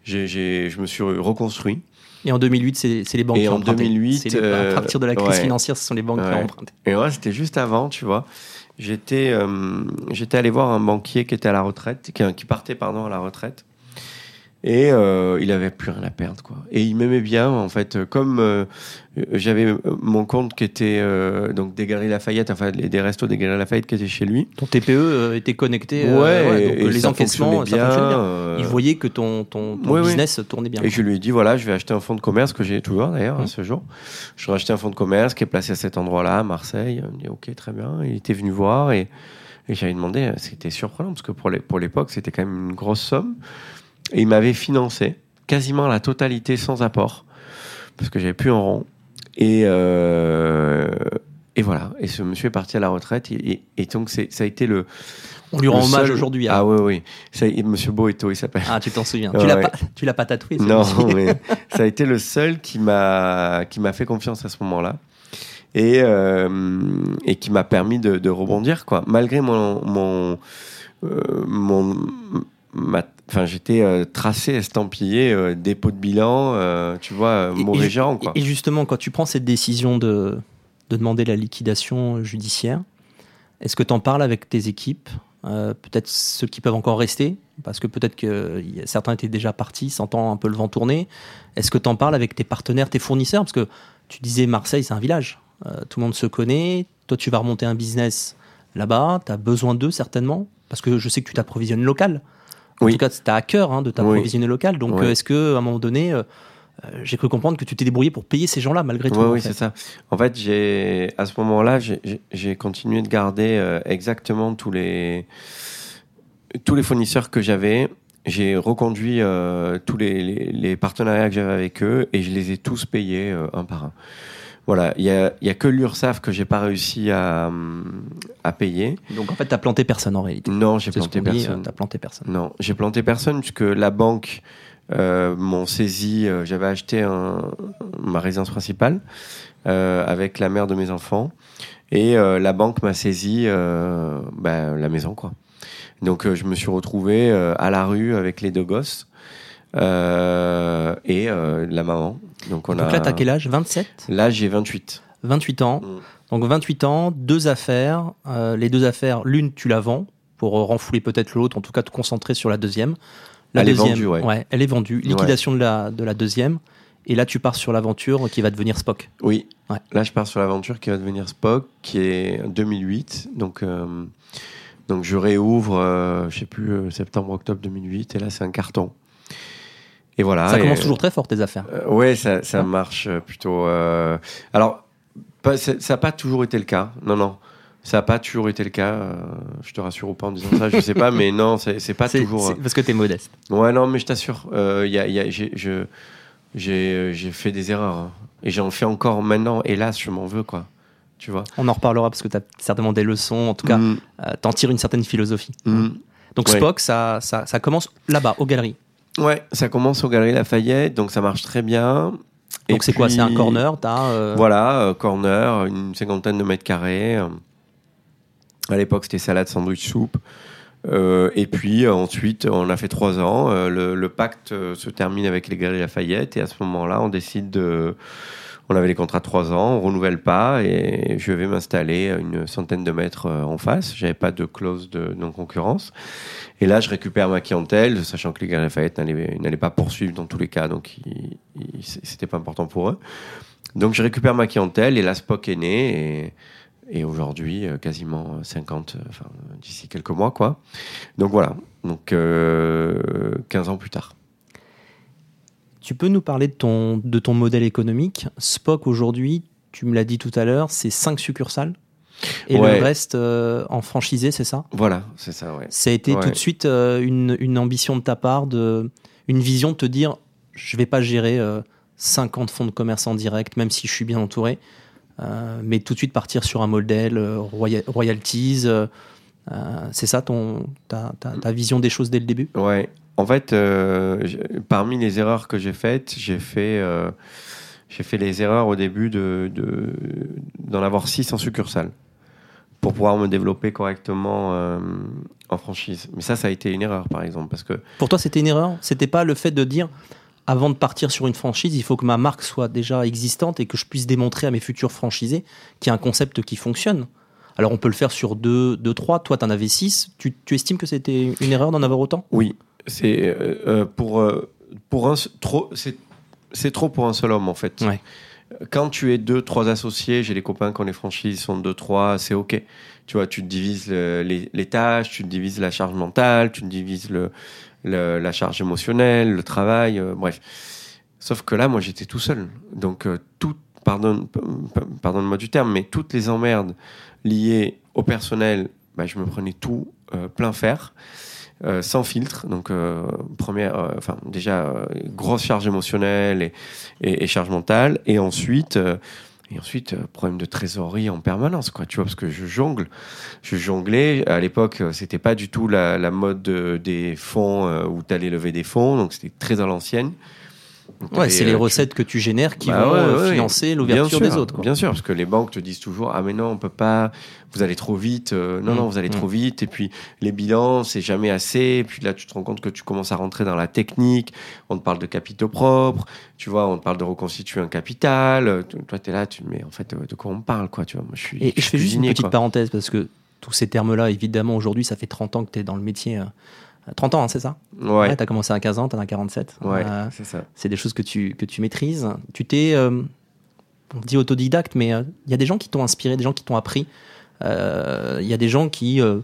je me suis reconstruit. Et en 2008, c'est les banques Et qui ont en emprunté. 2008, C'est les- à partir de la crise ouais. financière, ce sont les banques qui ont emprunté. Et ouais, c'était juste avant, tu vois. J'étais, euh, allé voir un banquier qui était à la retraite, qui partait pardon à la retraite, et euh, il avait plus rien à perdre, quoi. Et il m'aimait bien, en fait, comme euh, j'avais mon compte qui était euh, donc des Galeries Lafayette, enfin les- des restos des Galeries Lafayette qui étaient chez lui. Ton TPE était connecté. ouais, donc et les ça encaissements, ça fonctionnait bien. Ils voyaient que ton, ton, business tournait bien. Et je lui ai dit, voilà, je vais acheter un fonds de commerce que j'ai toujours d'ailleurs Mhm. à ce jour. Je vais acheter un fonds de commerce qui est placé à cet endroit-là, à Marseille. Il me dit, ok, très bien. Il était venu voir et, et j'avais demandé, c'était surprenant parce que pour l'époque, c'était quand même une grosse somme. Et il m'avait financé quasiment la totalité sans apport parce que j'avais plus en rond. Et, euh, et voilà. Et ce monsieur est parti à la retraite. Et, et- et donc, ça a été le. On lui rend hommage aujourd'hui. hein. Ah oui, oui. Ça, monsieur Boeto, il s'appelle. Ah, tu t'en souviens. Tu l'as ouais. pas, tu l'as pas tatoué. Non, mais ça a été le seul qui m'a qui m'a fait confiance à ce moment-là et euh, et qui m'a permis de, de rebondir quoi. Malgré mon mon euh, mon ma- Enfin, j'étais euh, tracé, estampillé, euh, dépôt de bilan, euh, tu vois, Et- mauvais et, quoi. Et justement, quand tu prends cette décision de, de demander la liquidation judiciaire, est-ce que tu en parles avec tes équipes Peut-être ceux qui peuvent encore rester? Parce que peut-être que certains étaient déjà partis, sentant un peu le vent tourner. Est-ce que tu en parles avec tes partenaires, tes fournisseurs? Parce que tu disais Marseille, c'est un village. Tout le monde se connaît. Toi, tu vas remonter un business là-bas. Tu as besoin d'eux, certainement. Parce que je sais que tu t'approvisionnes local. En Oui. tout cas, as à cœur hein, de t'approvisionner local. Donc, Oui. euh, est-ce que à un moment donné, euh, euh, j'ai cru comprendre que tu t'es débrouillé pour payer ces gens-là malgré tout oui, c'est ça. En fait, j'ai à ce moment-là, j'ai- continué de garder euh, exactement tous les tous les fournisseurs que j'avais. J'ai reconduit euh, tous les, les, les partenariats que j'avais avec eux et je les ai tous payés un par un. Voilà, il y a, y a que l'URSSAF que j'ai pas réussi à, à payer. Donc en fait, tu planté personne en réalité. Non, j'ai planté personne. euh, T'as planté personne. Non, j'ai planté personne puisque la banque euh, m'ont saisi. euh, J'avais acheté un- ma résidence principale euh, avec la mère de mes enfants et euh, la banque m'a saisi euh, ben, la maison quoi. Donc euh, je me suis retrouvé à la rue avec les deux gosses euh, et euh, la maman. Donc on Donc a. là, t'as quel âge? 27 Là j'ai 28. 28 ans. Mm. Donc 28 ans, deux affaires. Euh, les deux affaires, l'une, tu la vends pour renfouler peut-être l'autre, en tout cas te concentrer sur la deuxième. La Elle est vendue, ouais. elle est vendue. Liquidation de, la, de la deuxième. Et là, tu pars sur l'aventure qui va devenir Spock. Oui. Ouais. Là, je pars sur l'aventure qui va devenir Spock, qui est 2008. Donc, donc je réouvre, je sais plus, septembre, octobre 2008. Et là, c'est un carton. Et voilà. Ça et, commence toujours très fort, tes affaires. euh, ouais, ça, ça marche euh, plutôt. euh, alors, pas- ça n'a pas toujours été le cas. Non, non. Ça n'a pas toujours été le cas. euh, je te rassure ou pas en disant ça, je sais pas, mais non, c'est pas toujours. parce que t'es modeste. Ouais, non, mais je t'assure, euh, y a, y a- j'ai fait des erreurs. hein. Et j'en fais encore maintenant, hélas, je m'en veux, quoi. tu vois? On en reparlera parce que tu as certainement des leçons, en tout cas, Mm, euh, t'en tires une certaine philosophie. mm. Donc Ouais. Spock, ça, ça, ça commence là-bas, aux galeries. Ouais, ça commence aux Galeries Lafayette, donc ça marche très bien. Et Donc c'est quoi C'est un corner T'as euh, Voilà, euh, corner, une cinquantaine de mètres carrés. À l'époque, c'était salade, sandwich, soupe. Euh, et puis euh, ensuite, on a fait trois ans. Le, le pacte se termine avec les Galeries Lafayette. Et à ce moment-là, on décide de. On avait les contrats de trois ans, on renouvelle pas. Et je vais m'installer à une centaine de mètres euh, en face. J'avais pas de clause de non-concurrence. Et là, je récupère ma clientèle, sachant que les Galeries Lafayette n'allaient pas poursuivre dans tous les cas. Donc, c'était pas important pour eux. Donc je récupère ma clientèle et la Spock est née et, aujourd'hui euh, quasiment 50, euh, enfin d'ici quelques mois quoi. Donc voilà, donc euh, 15 ans plus tard. Tu peux nous parler de ton, de ton modèle économique? Spock, aujourd'hui, tu me l'as dit tout à l'heure, c'est 5 succursales. Et Ouais. le reste euh, en franchisé, c'est ça? Voilà, c'est ça, ouais. Ça a été Ouais. tout de suite euh, une, une ambition de ta part, de, une vision de te dire je vais pas gérer euh, 50 fonds de commerce en direct, même si je suis bien entouré, euh, mais tout de suite partir sur un modèle roya- royalties. c'est ça ton, ta, ta- ta vision des choses dès le début? Ouais. En fait, euh, parmi les erreurs que j'ai faites, j'ai fait, euh, j'ai fait les erreurs au début de, de- d'en avoir 6 en succursale pour pouvoir me développer correctement euh, en franchise. Mais ça, ça a été une erreur, par exemple, parce que Pour toi, c'était une erreur? C'était pas le fait de dire avant de partir sur une franchise, il faut que ma marque soit déjà existante et que je puisse démontrer à mes futurs franchisés qu'il y a un concept qui fonctionne? Alors on peut le faire sur deux, deux trois. Toi, tu en avais six. Tu, tu estimes que c'était une erreur d'en avoir autant? Oui, c'est euh, euh, pour euh, pour un trop c'est c'est trop pour un seul homme en fait. Ouais. Quand tu es deux trois associés, j'ai des copains qui ont des franchises, ils sont deux trois, c'est ok. Tu vois, tu te divises le- les, les tâches, tu te divises la charge mentale, tu te divises le, le- la charge émotionnelle, le travail, euh, bref. Sauf que là, moi, j'étais tout seul, donc euh, tout pardonne pardonne-moi du terme, mais toutes les emmerdes liées au personnel, bah, je me prenais tout euh, plein fer. Euh, sans filtre. Donc, euh, première, euh, enfin, déjà, grosse charge émotionnelle et, et, charge mentale. Et ensuite, et ensuite problème de trésorerie en permanence, quoi, tu vois, parce que je jongle. Je jonglais. À l'époque, c'était pas du tout la, mode de- des fonds où tu allais lever des fonds, donc c'était très à l'ancienne. Ouais, c'est les euh, tu- recettes que tu génères qui Bah vont ouais, euh, ouais, financer l'ouverture des autres. quoi. Bien sûr, parce que les banques te disent toujours ah mais non on peut pas, vous allez trop vite. Euh, non Mm, non vous allez mm. trop vite et puis les bilans c'est jamais assez. Et puis là tu te rends compte que tu commences à rentrer dans la technique. On te parle de capitaux propres, tu vois, on te parle de reconstituer un capital. Euh, tu- Toi t'es là, tu mais en fait de quoi on parle quoi, tu vois. Moi je suis. Et, je fais juste une petite quoi. parenthèse parce que tous ces termes-là, évidemment, aujourd'hui, ça fait 30 ans que tu es dans le métier. euh, 30 ans, hein, c'est ça Ouais, tu as commencé à 15 ans, tu en as 47. ouais, Euh, c'est ça. c'est des choses que tu, que tu maîtrises. Tu t'es, euh, on dit autodidacte, mais euh, il y a des gens qui t'ont inspiré, des gens qui t'ont appris. Euh, Il y a des gens qui, euh,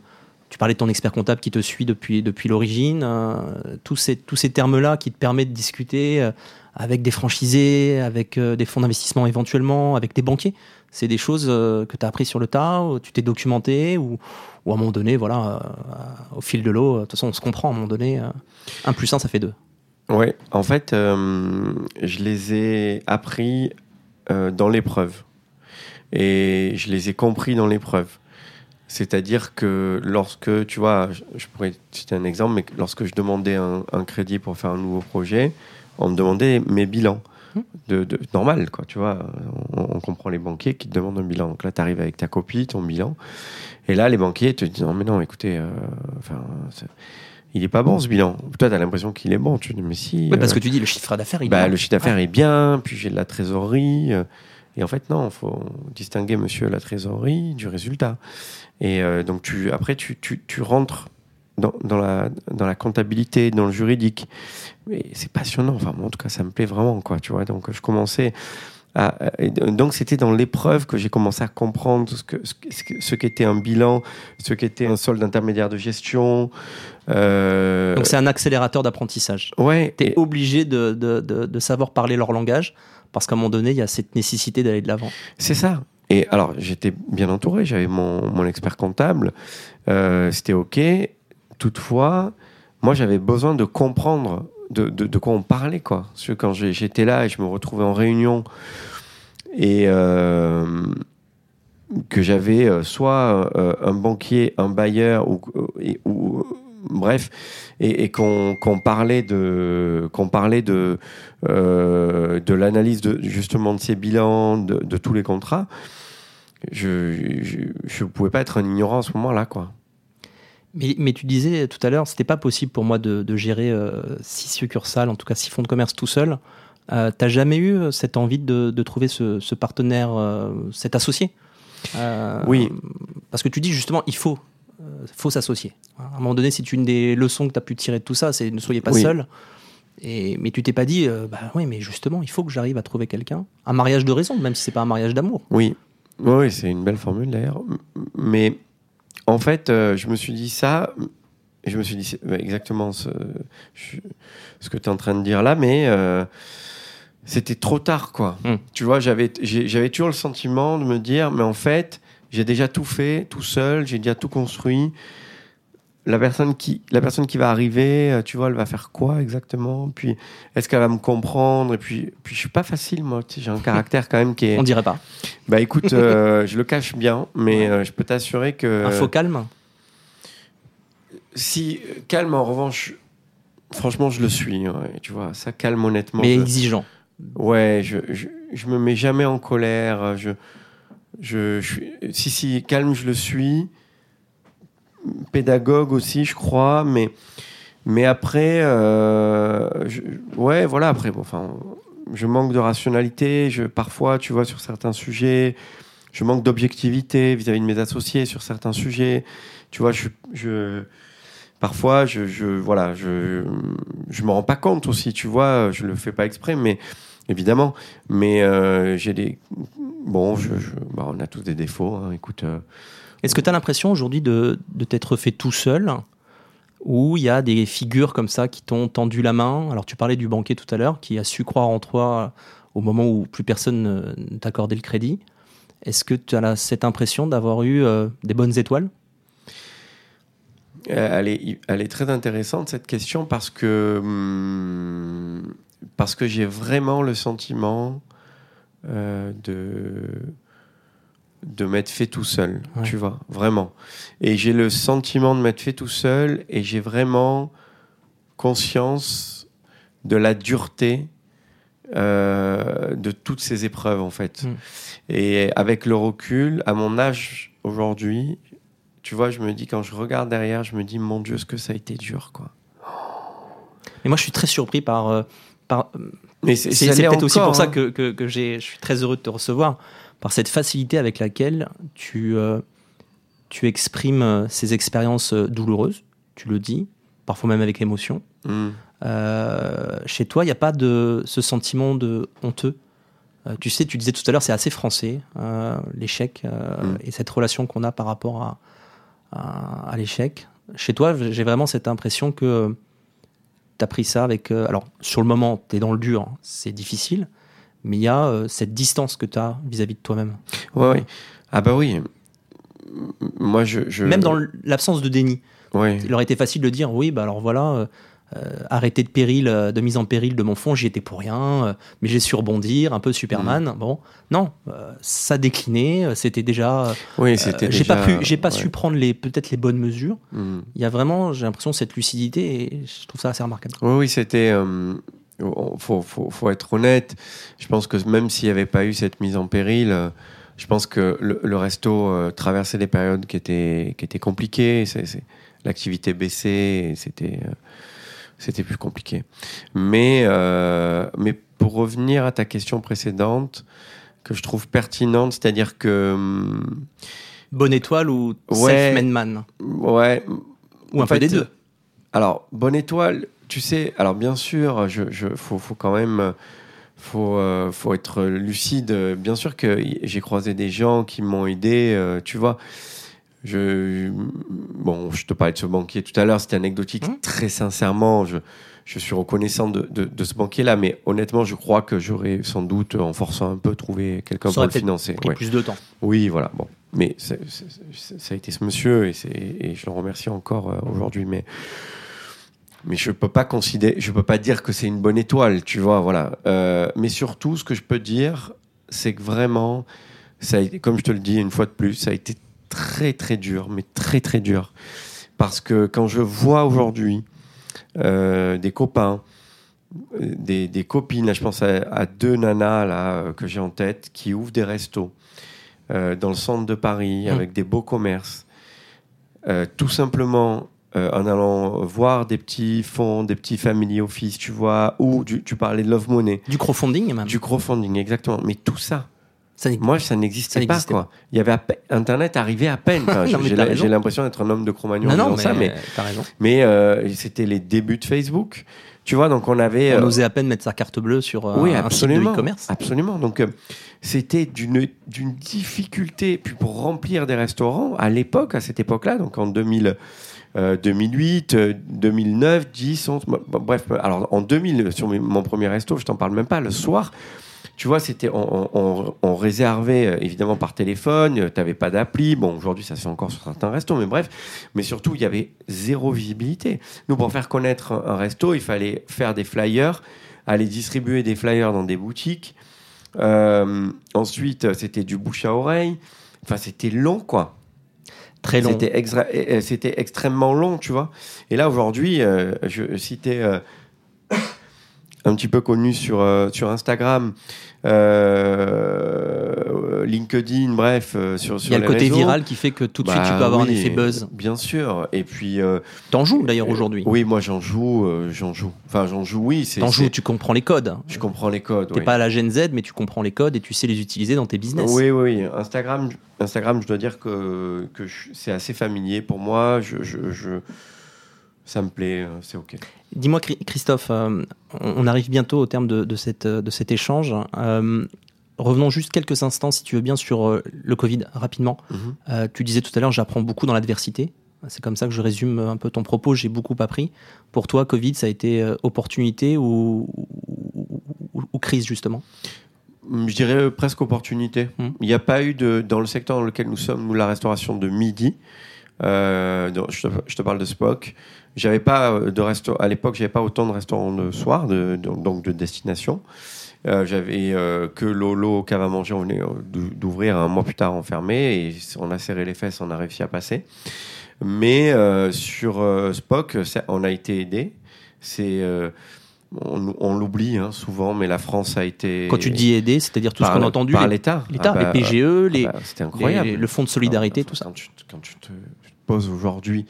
tu parlais de ton expert comptable qui te suit depuis, depuis l'origine, euh, tous ces, tous ces termes-là qui te permettent de discuter euh, avec des franchisés, avec euh, des fonds d'investissement éventuellement, avec des banquiers. C'est des choses euh, que tu as appris sur le tas, ou tu t'es documenté, ou, ou à un moment donné, voilà, euh, au fil de l'eau, de toute façon, on se comprend à un moment donné. 1 plus 1, ça fait 2. Ouais, en fait, euh, je les ai appris euh, dans l'épreuve. Et je les ai compris dans l'épreuve. C'est-à-dire que lorsque, tu vois, je, pourrais citer un exemple, mais lorsque je demandais un crédit pour faire un nouveau projet, on me demandait mes bilans. De, de- normal, quoi, tu vois. On, on comprend les banquiers qui te demandent un bilan. Donc là, tu arrives avec ta copie, ton bilan. Et là, les banquiers te disent Non, mais non, écoutez, euh, enfin, il est pas bon ce bilan. Toi, tu as l'impression qu'il est bon. Tu dis Mais si. Oui, parce euh, que tu dis le chiffre d'affaires, il bah, est le chiffre d'affaires est bien, puis j'ai de la trésorerie. euh, et en fait, non, il faut distinguer monsieur la trésorerie du résultat. Et euh, donc, tu, après, tu, tu, tu rentres dans, dans, la, dans la comptabilité, dans le juridique. Mais c'est passionnant. Enfin, moi, en tout cas, ça me plaît vraiment, quoi, tu vois. Donc, je commençais à. et donc, c'était dans l'épreuve que j'ai commencé à comprendre ce que ce qu'était un bilan, ce qu'était un solde intermédiaire de gestion. Euh, Donc c'est un accélérateur d'apprentissage. ouais. Tu es et- obligé de, de, de, de savoir parler leur langage parce qu'à un moment donné, il y a cette nécessité d'aller de l'avant. C'est ça. Et alors, j'étais bien entouré, j'avais mon, mon expert comptable, euh, c'était OK. Toutefois, moi, j'avais besoin de comprendre de, quoi on parlait, quoi. Parce que quand j'étais là et je me retrouvais en réunion, et euh, que j'avais euh, soit euh, un banquier, un bailleur ou, et- bref, et, qu'on parlait de qu'on parlait de de l'analyse de justement de ces bilans, de, de tous les contrats. Je, je je pouvais pas être un ignorant à ce moment-là, quoi. Mais, mais tu disais tout à l'heure, c'était pas possible pour moi de, de gérer euh, six succursales, en tout cas six fonds de commerce tout seul. Euh, T'as jamais eu euh, cette envie de, de trouver ce, ce partenaire, euh, cet associé? Oui. Parce que tu dis justement, il faut, faut s'associer. À un moment donné, c'est une des leçons que tu as pu tirer de tout ça, c'est ne soyez pas Oui. seul. Et, mais tu t'es pas dit, bah oui, mais justement, il faut que j'arrive à trouver quelqu'un. Un mariage de raison, même si c'est pas un mariage d'amour. Oui, oui, c'est une belle formule d'ailleurs. Mais en fait, euh, je me suis dit ça, et je me suis dit exactement ce, je- ce que tu es en train de dire là, mais euh, c'était trop tard, quoi. Mm. Tu vois, j'avais toujours le sentiment de me dire, mais en fait, j'ai déjà tout fait, tout seul, j'ai déjà tout construit. La personne, qui, la personne qui va arriver, euh, tu vois, elle va faire quoi exactement? Puis, est-ce qu'elle va me comprendre? Et puis, puis je suis pas facile, moi. Tu sais, j'ai un caractère quand même qui est. On dirait pas. Bah écoute, euh, je le cache bien, mais euh, je peux t'assurer que Un faux calme? Si calme en revanche, franchement je le suis. ouais, tu vois, ça calme honnêtement. mais je- exigeant. Ouais, je, je je me mets jamais en colère. Je je, je suis si si calme je le suis. Pédagogue aussi, je crois, mais mais après, euh, ouais, voilà. Après, bon, enfin, je manque de rationalité. Je parfois, tu vois, sur certains sujets, je manque d'objectivité vis-à-vis de mes associés sur certains sujets. Tu vois, je, parfois, je, voilà, je je me rends pas compte aussi. Tu vois, je le fais pas exprès, mais évidemment. Mais euh, j'ai des bon, bah, on a tous des défauts. hein, écoute. euh, Est-ce que tu as l'impression aujourd'hui de, t'être fait tout seul ou il y a des figures comme ça qui t'ont tendu la main? Alors tu parlais du banquier tout à l'heure qui a su croire en toi au moment où plus personne ne t'accordait le crédit. Est-ce que tu as cette impression d'avoir eu euh, des bonnes étoiles? Euh, Elle est, elle est très intéressante cette question parce que hum, j'ai vraiment le sentiment euh, de de m'être fait tout seul, Ouais. tu vois, vraiment. Et j'ai le sentiment de m'être fait tout seul et j'ai vraiment conscience de la dureté euh, de toutes ces épreuves en fait. Mm. Et avec le recul, à mon âge aujourd'hui, tu vois, je me dis, quand je regarde derrière, je me dis, mon Dieu, ce que ça a été dur, quoi? Mais moi je suis très surpris par... euh, par Mais c'est peut-être aussi pour ça hein. que, que, je suis très heureux de te recevoir, par cette facilité avec laquelle tu, euh, tu exprimes euh, ces expériences euh, douloureuses, tu le dis, parfois même avec émotion. Mm. Euh, chez toi, il n'y a pas de ce sentiment de honteux. Euh, tu sais, tu disais tout à l'heure, c'est assez français, l'échec Mm. et cette relation qu'on a par rapport à, à, à l'échec. Chez toi, j'ai vraiment cette impression que tu as pris ça avec. alors, sur le moment, tu es dans le dur, hein, c'est difficile, mais il y a euh, cette distance que tu as vis-à-vis de toi-même. Ouais, ouais. Ah bah oui. Moi, je... je... Même dans l'absence de déni. Ouais. Il aurait été facile de dire oui, bah alors voilà, euh, euh, arrêter de péril, euh, de mise en péril de mon fond, j'y étais pour rien, euh, mais j'ai su rebondir, un peu Superman. Mm. Bon, non, euh, ça déclinait, c'était déjà. Oui, c'était j'ai pas pu, j'ai pas ouais. su prendre les peut-être les bonnes mesures. Mm. Il y a vraiment, j'ai l'impression cette lucidité et je trouve ça assez remarquable. Oui, oui, c'était. Faut, faut, faut être honnête. Je pense que même s'il n'y avait pas eu cette mise en péril, euh, je pense que le, le resto euh, traversait des périodes qui étaient, qui étaient compliquées. C'est- c'est- L'activité baissait, et c'était, euh, c'était plus compliqué. Mais, euh, mais pour revenir à ta question précédente, que je trouve pertinente, c'est-à-dire que. hum, Bonne étoile ou Ouais. self-made man? Ouais. ou un En peu fait, des deux. Alors, bonne étoile, tu sais, alors bien sûr, je, je, faut, faut quand même, euh, faut, euh, faut être lucide. Bien sûr que j'ai croisé des gens qui m'ont aidé, euh, tu vois. Je, bon, je te parlais de ce banquier tout à l'heure, c'était anecdotique. Mhm. Très sincèrement, je, je suis reconnaissant de, de, de ce banquier-là, mais honnêtement, je crois que j'aurais sans doute, en forçant un peu, trouvé quelqu'un pour le financer. Pris Ouais. plus de temps. Oui, voilà. Bon, mais ça a été ce monsieur et je le remercie encore euh, aujourd'hui. Mais mais je peux pas considérer, je peux pas dire que c'est une bonne étoile, tu vois, voilà. Euh, mais surtout, ce que je peux dire, c'est que vraiment, ça a été, comme je te le dis une fois de plus, ça a été très très dur, mais très très dur. Parce que quand je vois aujourd'hui euh, des copains, des, des copines, là, je pense à, à deux nanas là, euh, que j'ai en tête, qui ouvrent des restos euh, dans le centre de Paris Mm. avec des beaux commerces, euh, tout simplement euh, en allant voir des petits fonds, des petits family office, tu vois, ou tu, tu parlais de Love Money, Du crowdfunding même. du crowdfunding, exactement. Mais tout ça, moi, ça n'existait pas, quoi. Il y avait Internet arrivait à peine. Enfin, j'ai l'impression d'être un homme de Cro-Magnon non, non, mais, ça, mais, raison. mais euh, c'était les débuts de Facebook. Tu vois, donc on avait. On euh, osait à peine mettre sa carte bleue sur euh, oui, un site de absolument. e-commerce. Absolument. Donc, c'était d'une d'une difficulté. Puis pour remplir des restaurants, à l'époque, à cette époque-là, donc en 2000, euh, 2008, euh, 2009, 10, 11, bon, bon, bref. Alors, en 2000, sur mon premier resto, je t'en parle même pas, le soir, tu vois, c'était, on, on- réservait euh, évidemment par téléphone, tu n'avais pas d'appli. Bon, aujourd'hui, ça se fait encore sur certains restos, mais bref. Mais surtout, il y avait zéro visibilité. Nous, pour faire connaître un, resto, il fallait faire des flyers, aller distribuer des flyers dans des boutiques. Euh, ensuite, c'était du bouche à oreille. Enfin, c'était long, quoi. C'était extrêmement long, tu vois. Et là, aujourd'hui, euh, je citais euh, un petit peu connu sur, euh, sur Instagram, euh, LinkedIn, bref, euh, sur, sur Il y a le côté réseaux. viral qui fait que tout de suite tu Bah peux avoir un effet buzz. Bien sûr. Et puis. T'en joues d'ailleurs aujourd'hui. Oui, moi j'en joue, j'en joue. Enfin, j'en joue, oui. T'en joues, tu comprends les codes. Je comprends les codes. T'es oui. pas à la Gen Z, mais tu comprends les codes et tu sais les utiliser dans tes business. Oui, oui. Instagram, Instagram, je dois dire que, c'est assez familier pour moi. Je, je, je- ça me plaît, euh, c'est ok. Dis-moi, Chri- Christophe, euh, on arrive bientôt au terme de, de cette, de cet échange. Euh, revenons juste quelques instants, si tu veux bien, sur le Covid, rapidement. Mhm. Euh, tu disais tout à l'heure, j'apprends beaucoup dans l'adversité. C'est comme ça que je résume un peu ton propos. J'ai beaucoup appris. Pour toi, Covid, ça a été opportunité ou, ou- ou- ou crise, justement? Je dirais presque opportunité. Mhm. Il n'y a pas eu de dans le secteur dans lequel nous sommes, nous la restauration de midi. Euh, je, te, parle de Spock. J'avais pas euh, de resto à l'époque, j'avais pas autant de restaurants de soir, donc de destination. Euh, j'avais que Lolo Cave à manger, on venait d'ou- d'ouvrir un mois plus tard enfermé et on a serré les fesses, on a réussi à passer. Mais sur Spock, on a été aidé. C'est on, on l'oublie hein, souvent, mais la France a été Quand tu dis aider, c'est-à-dire tout ce qu'on a entendu, par les- l'État. l'État, Ah bah, les PGE, les, ah bah, c'était incroyable. les- le fonds de solidarité, tout ça. Quand tu, te- quand tu te, tu te poses aujourd'hui.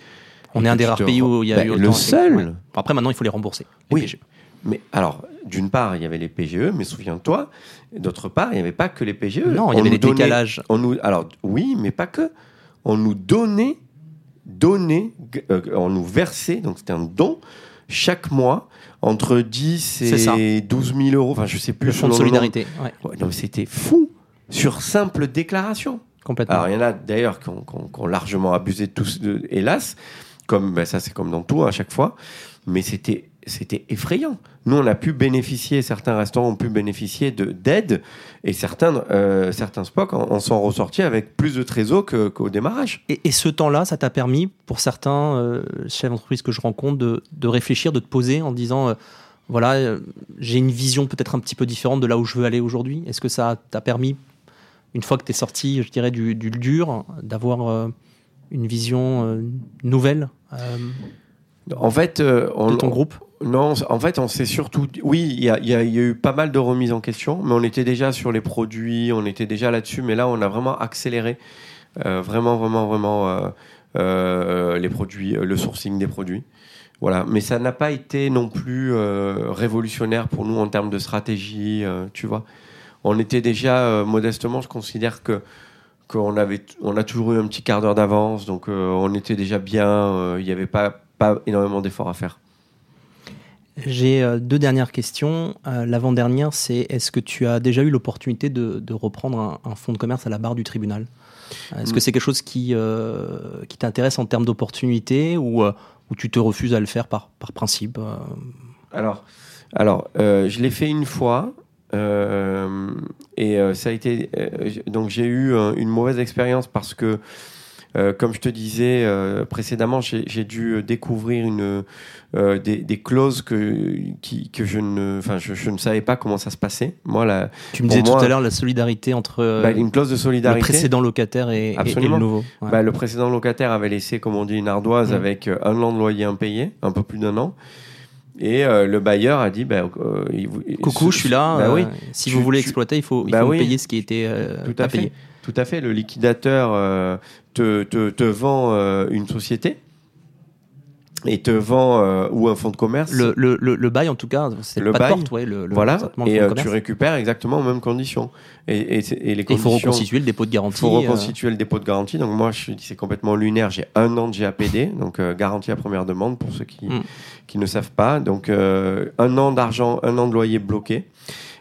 On est un des rares pays où il y a Bah, eu autant. Le seul. Ouais. Après, maintenant, il faut les rembourser. les Oui. PGE. Mais alors, d'une part, il y avait les PGE, mais souviens-toi, d'autre part, il n'y avait pas que les PGE. Non, il y avait les donnait- décalages. On nous, alors, oui, mais pas que. On nous donnait, donnait, euh, on nous versait, donc c'était un don, chaque mois, entre 10 C'est ça. et 12 000 euros. Enfin, je sais plus. Le fonds de solidarité. Ouais, Ouais, non, c'était fou. Sur simple déclaration. complètement. Alors, il y en a d'ailleurs qui ont, qui ont- qui ont largement abusé de tout, de- hélas. Comme, ben, ça, c'est comme dans tout, à chaque fois. Mais c'était, c'était effrayant. Nous, on a pu bénéficier, certains restaurants ont pu bénéficier de, d'aide, et certains, euh, certains spots en, en sont ressortis avec plus de trésor qu'au démarrage. Et, et ce temps-là, ça t'a permis, pour certains euh, chefs d'entreprise que je rencontre, de, de réfléchir, de te poser en disant, euh, voilà, euh, j'ai une vision peut-être un petit peu différente de là où je veux aller aujourd'hui. Est-ce que ça t'a permis, une fois que tu es sorti, je dirais, du, du dur, d'avoir une vision nouvelle En fait, euh, on, de ton groupe? Non, en fait, on s'est surtout. Oui, il y a, eu pas mal de remises en question, mais on était déjà sur les produits, on était déjà là-dessus, mais là, on a vraiment accéléré, euh, vraiment, vraiment, vraiment euh, euh, les produits, le sourcing des produits. Voilà, mais ça n'a pas été non plus révolutionnaire pour nous en termes de stratégie, tu vois. On était déjà modestement, je considère que qu'on avait, on a toujours eu un petit quart d'heure d'avance, donc on était déjà bien. Il n'y avait pas pas énormément d'efforts à faire. J'ai euh, deux dernières questions. Euh, L'avant-dernière, c'est est-ce que tu as déjà eu l'opportunité de, de reprendre un, un fonds de commerce à la barre du tribunal? Euh, Est-ce que Mm. c'est quelque chose qui, qui t'intéresse en termes d'opportunité ou, ou tu te refuses à le faire par, par principe Alors, alors je l'ai fait une fois. et ça a été. donc, j'ai eu une mauvaise expérience parce que Euh, comme je te disais euh, précédemment, j'ai dû découvrir une, euh, des, des clauses que, qui, que je, ne, je, je ne savais pas comment ça se passait. Moi, la, Tu me disais moi- tout à l'heure la solidarité entre bah, une clause de le solidarité. précédent locataire et, et- et le nouveau. Ouais. Bah, le précédent locataire avait laissé, comme on dit, une ardoise Mm. avec un an de loyer impayé, un peu plus d'un an. Et euh, le bailleur a dit bah, euh, Coucou, je suis là. Bah euh, oui, si Tu- vous voulez tu- exploiter, il faut, il Bah faut me oui. payer ce qui était Tout à fait. Tout à fait. Le liquidateur te, te, te vend euh, une société et te vend euh, ou un fonds de commerce. Le, le, le, le bail, en tout cas, c'est Le pas bail, de porte, ouais, le, voilà. Et euh, tu récupères exactement aux mêmes conditions. Et, et, les Et il faut conditions. reconstituer le dépôt de Il garantie. faut euh, reconstituer le dépôt de garantie. Donc moi, c'est complètement lunaire. J'ai un an de GAPD, donc garantie à première demande pour ceux qui, Mm. qui ne savent pas. Donc un an d'argent, un an de loyer bloqué.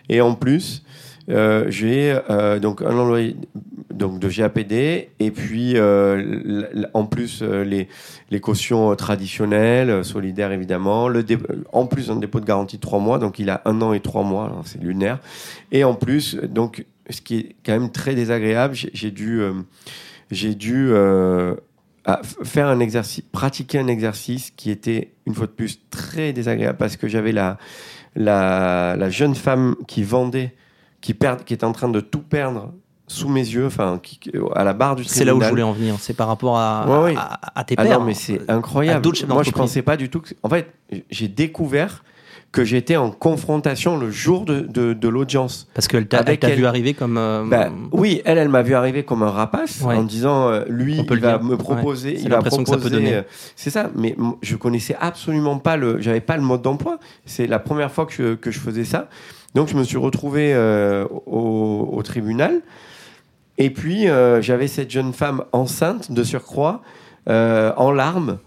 Et en plus, euh, j'ai euh, donc un loyer donc de GAPD et puis euh, en plus les, les cautions traditionnelles, solidaires évidemment, le en plus un dépôt de garantie de trois mois, donc il a un an et trois mois, alors c'est lunaire. Et en plus, donc ce qui est quand même très désagréable, j'ai dû, j'ai dû faire un exercice, pratiquer un exercice qui était une fois de plus très désagréable parce que j'avais la, la, la jeune femme qui vendait, qui, perd, qui était en train de tout perdre sous mes yeux, enfin à la barre du C'est tribunal. là où je voulais en venir. C'est par rapport à, Ouais, ouais. à, à tes Ah pairs. non, mais c'est incroyable. Moi, je d'entreprise. pensais pas du tout que. En fait, j'ai découvert que j'étais en confrontation le jour de, de, de l'audience. Parce qu'elle t'a elle vu arriver comme. euh, Bah, oui, elle, elle m'a vu arriver comme un rapace Ouais. en disant euh, lui, il va me proposer, Ouais. C'est il va l'impression que ça peut proposer. donner. euh, C'est ça, mais je connaissais absolument pas le, j'avais pas le mode d'emploi. C'est la première fois que je, que je faisais ça. Donc je me suis retrouvé euh, au, au tribunal. Et puis euh, j'avais cette jeune femme enceinte de surcroît, euh, en larmes.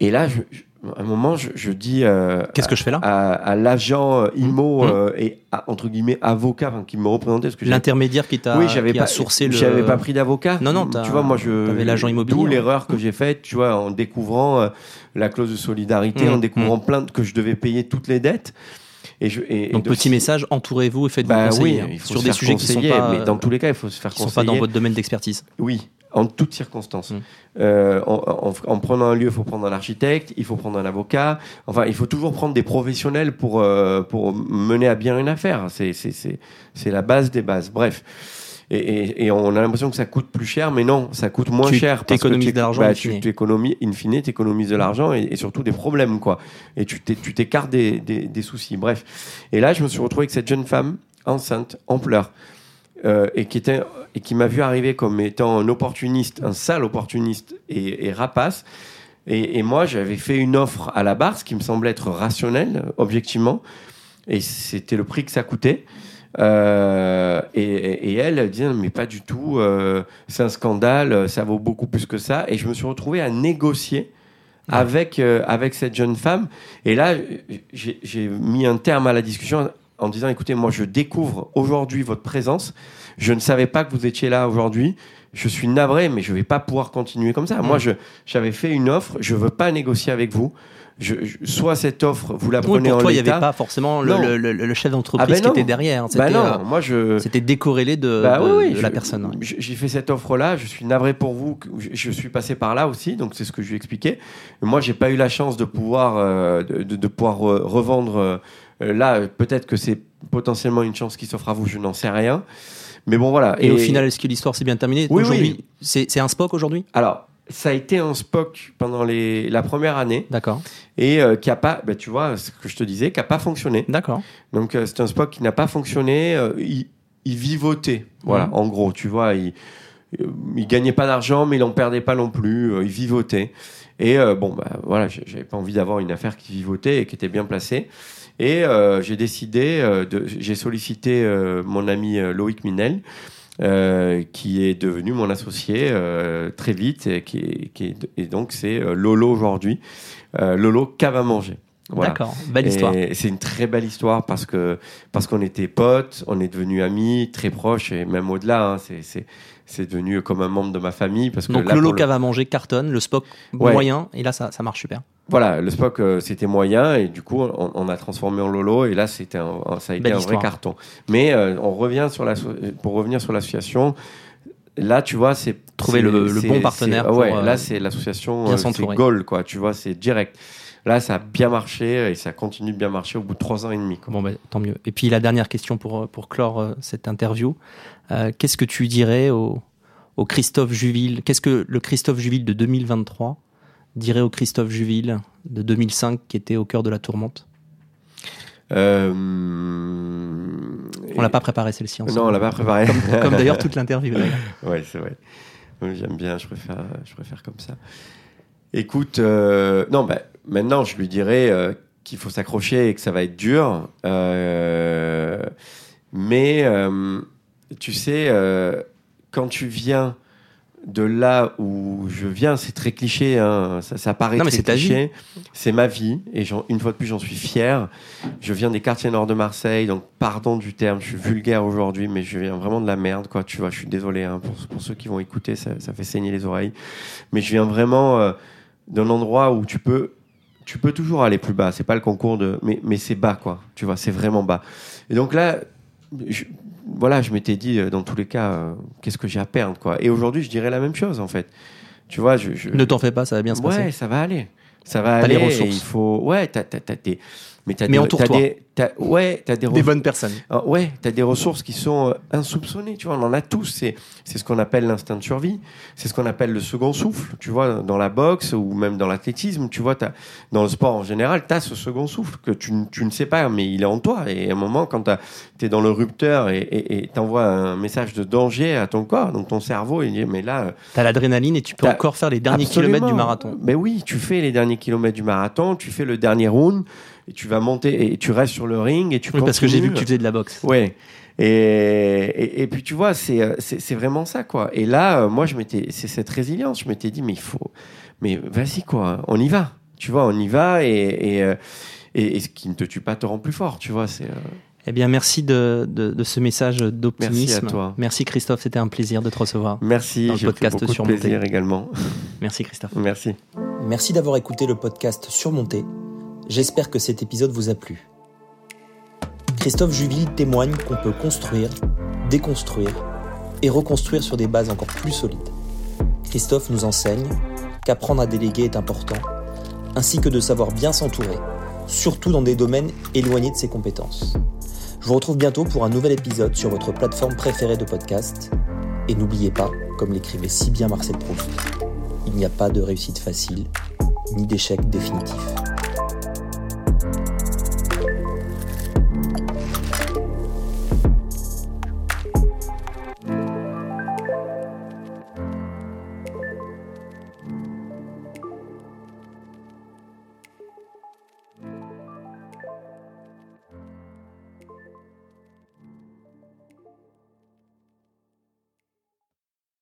Et là, je, je- à un moment, je, je dis Qu'est-ce que je fais là à, à l'agent IMO Mmh. et à- entre guillemets avocat enfin, qui me représentait L'intermédiaire qui t'a oui, j'avais pas sourcé le. J'avais pas pris d'avocat. Non, non, Tu vois, moi, je. l'agent immobilier, D'où ouais. l'erreur que j'ai faite, tu vois, en découvrant la clause de solidarité, Mmh, en découvrant plein de, que je devais payer toutes les dettes. Et je, et, Donc et petit message, entourez-vous et faites-vous Bah oui, conseiller hein, il faut sur des sujets qui sont conseiller, pas, mais dans euh, tous les cas, il faut se faire qui sont conseiller. pas dans votre domaine d'expertise. Oui, en toutes circonstances. Mm. Euh, en, en- en prenant un lieu, il faut prendre un architecte, il faut prendre un avocat. Enfin, il faut toujours prendre des professionnels pour, euh, pour mener à bien une affaire. C'est la base des bases. Bref. Et, et, et on a l'impression que ça coûte plus cher, mais non, ça coûte moins Tu cher. parce que tu- de l'argent, bah, tu fine. t'économises, in fine, t'économises de l'argent et, et surtout des problèmes, quoi. Et tu t'é- tu t'écartes des, des, des soucis. Bref. Et là, je me suis retrouvé avec cette jeune femme enceinte, en pleurs, euh, et qui était et qui m'a vu arriver comme étant un opportuniste, un sale opportuniste et, rapace. Et moi, j'avais fait une offre à la barre, ce qui me semblait être rationnel, objectivement, et c'était le prix que ça coûtait. Euh, et, et- elle, elle disait mais pas du tout, euh, c'est un scandale, ça vaut beaucoup plus que ça. Et je me suis retrouvé à négocier Ouais. avec euh, avec cette jeune femme. Et là, j'ai mis un terme à la discussion en disant écoutez, moi je découvre aujourd'hui votre présence. Je ne savais pas que vous étiez là aujourd'hui. Je suis navré, mais je vais pas pouvoir continuer comme ça. Mm. Moi, je j'avais fait une offre. Je veux pas négocier avec vous. Je, je- soit cette offre, vous la Oui, prenez pour en toi, il n'y avait pas forcément le, Non. le- le- le chef d'entreprise Ah ben qui était derrière. hein. Bah C'était non, euh, moi je. c'était décorrélé de, Bah de- oui, oui, de je- la personne. ouais. J'ai fait cette offre-là, je suis navré pour vous, je, suis passé par là aussi, donc c'est ce que je lui expliquais. Moi, j'ai pas eu la chance de pouvoir, euh, de, pouvoir re- revendre. euh, là, peut-être que c'est potentiellement une chance qui s'offre à vous, je n'en sais rien. Mais bon, voilà. Et, au final, est-ce que l'histoire s'est bien terminée? Oui, Aujourd'hui, oui. c'est c'est un Spock aujourd'hui? Alors, ça a été un Spock pendant les, la première année D'accord. et euh, qui a pas, bah, tu vois, ce que je te disais, qui a pas fonctionné. D'accord. Donc euh, c'est un Spock qui n'a pas fonctionné. euh, il, il vivotait, voilà, Mhm. en gros, tu vois, il, il gagnait pas d'argent, mais il en perdait pas non plus. il vivotait. Et bon, bah voilà, j'avais pas envie d'avoir une affaire qui vivotait et qui était bien placée. Et j'ai décidé, j'ai sollicité mon ami Loïc Minel. Euh, qui est devenu mon associé euh, très vite et, qui donc c'est euh, Lolo aujourd'hui. Lolo cave à manger voilà. D'accord. Belle histoire. C'est une très belle histoire parce que parce qu'on était potes, on est devenus amis, très proches et même au-delà. hein, c'est devenu comme un membre de ma famille parce que Donc là, Lolo le- Cave à manger cartonne, le Spock Ouais. moyen, et là ça, ça marche super. voilà, le Spock euh, c'était moyen et du coup on, on a transformé en Lolo et là c'était ça a été Belle un histoire. vrai carton. Mais euh, on revient sur la pour revenir sur l'association. Là, tu vois, c'est Trouver le- bon partenaire pour, ouais, euh, là, c'est l'association. euh, c'est. Goal, quoi. Tu vois, c'est direct. Là, ça a bien marché et ça continue de bien marcher au bout de trois ans et demi. Quoi. Bon, bah, tant mieux. Et puis la dernière question pour, euh, pour clore euh, cette interview. Euh, Qu'est-ce que tu dirais au, au Christophe Juville? Qu'est-ce que le Christophe Juville de 2023 dirait au Christophe Juville de 2005 qui était au cœur de la tourmente? Euh, On l'a pas préparé celle-ci ensemble. Non, on l'a pas préparé. Comme d'ailleurs toute l'interview. Ouais, c'est vrai. J'aime bien, je préfère, je préfère comme ça. Écoute, euh, non, bah, maintenant, je lui dirais euh, qu'il faut s'accrocher et que ça va être dur. Euh, mais, tu sais, quand tu viens de là où je viens, c'est très cliché, hein, ça, ça paraît Non, mais très cliché. C'est ma vie, et une fois de plus, j'en suis fier. Je viens des quartiers nord de Marseille, donc pardon du terme, je suis vulgaire aujourd'hui, mais je viens vraiment de la merde, quoi. Tu vois, je suis désolé hein, pour, pour ceux qui vont écouter, ça, ça fait saigner les oreilles. Mais je viens vraiment euh, d'un endroit où tu peux, tu peux toujours aller plus bas. C'est pas le concours de, mais, mais c'est bas, quoi. Tu vois, c'est vraiment bas. Et donc là, je- voilà, je m'étais dit, euh, dans tous les cas, euh, qu'est-ce que j'ai à perdre, quoi. Et aujourd'hui, je dirais la même chose, en fait. Tu vois, je, je- Ne t'en fais pas, ça va bien se ouais, passer. ça va aller. Ça va aller. les ressources. Il faut, ouais, t'as, t'as, mais t'as Mais des, t'as des- t'as- ouais, t'as des, bonnes personnes. Ah, ouais, t'as des ressources qui sont euh, insoupçonnées, tu vois, on en a tous. C'est, c'est ce qu'on appelle l'instinct de survie. C'est ce qu'on appelle le second souffle, tu vois, dans la boxe ou même dans l'athlétisme, tu vois, dans le sport en général, t'as ce second souffle que tu, tu ne sais pas, mais il est en toi. Et à un moment, quand t'as- t'es dans le rupteur et, t'envoies un message de danger à ton corps, donc ton cerveau, il dit, mais là, euh, T'as l'adrénaline et tu peux encore faire les derniers kilomètres du marathon. Mais oui, tu fais les derniers kilomètres du marathon, tu fais le dernier round, et tu vas monter, et tu restes sur le ring, et tu Oui, parce que j'ai vu que tu faisais de la boxe. Ouais. Et, et, et puis tu vois, c'est, euh, c'est, vraiment ça, quoi. Et là, euh, moi, je m'étais, c'est cette résilience, je m'étais dit, mais il faut, mais vas-y, quoi, on y va. Tu vois, on y va, et, et, euh, et, et ce qui ne te tue pas te rend plus fort, tu vois. C'est, Eh bien, merci de, de, de ce message d'optimisme. Merci à toi. Merci Christophe, c'était un plaisir de te recevoir. merci, Dans le j'ai pris podcast beaucoup de plaisir également. Merci Christophe. Merci. Merci d'avoir écouté le podcast Surmonté. J'espère que cet épisode vous a plu. Christophe Juville témoigne qu'on peut construire, déconstruire et reconstruire sur des bases encore plus solides. Christophe nous enseigne qu'apprendre à déléguer est important, ainsi que de savoir bien s'entourer, surtout dans des domaines éloignés de ses compétences. Je vous retrouve bientôt pour un nouvel épisode sur votre plateforme préférée de podcast. Et n'oubliez pas, comme l'écrivait si bien Marcel Proust, il n'y a pas de réussite facile, ni d'échec définitif. Música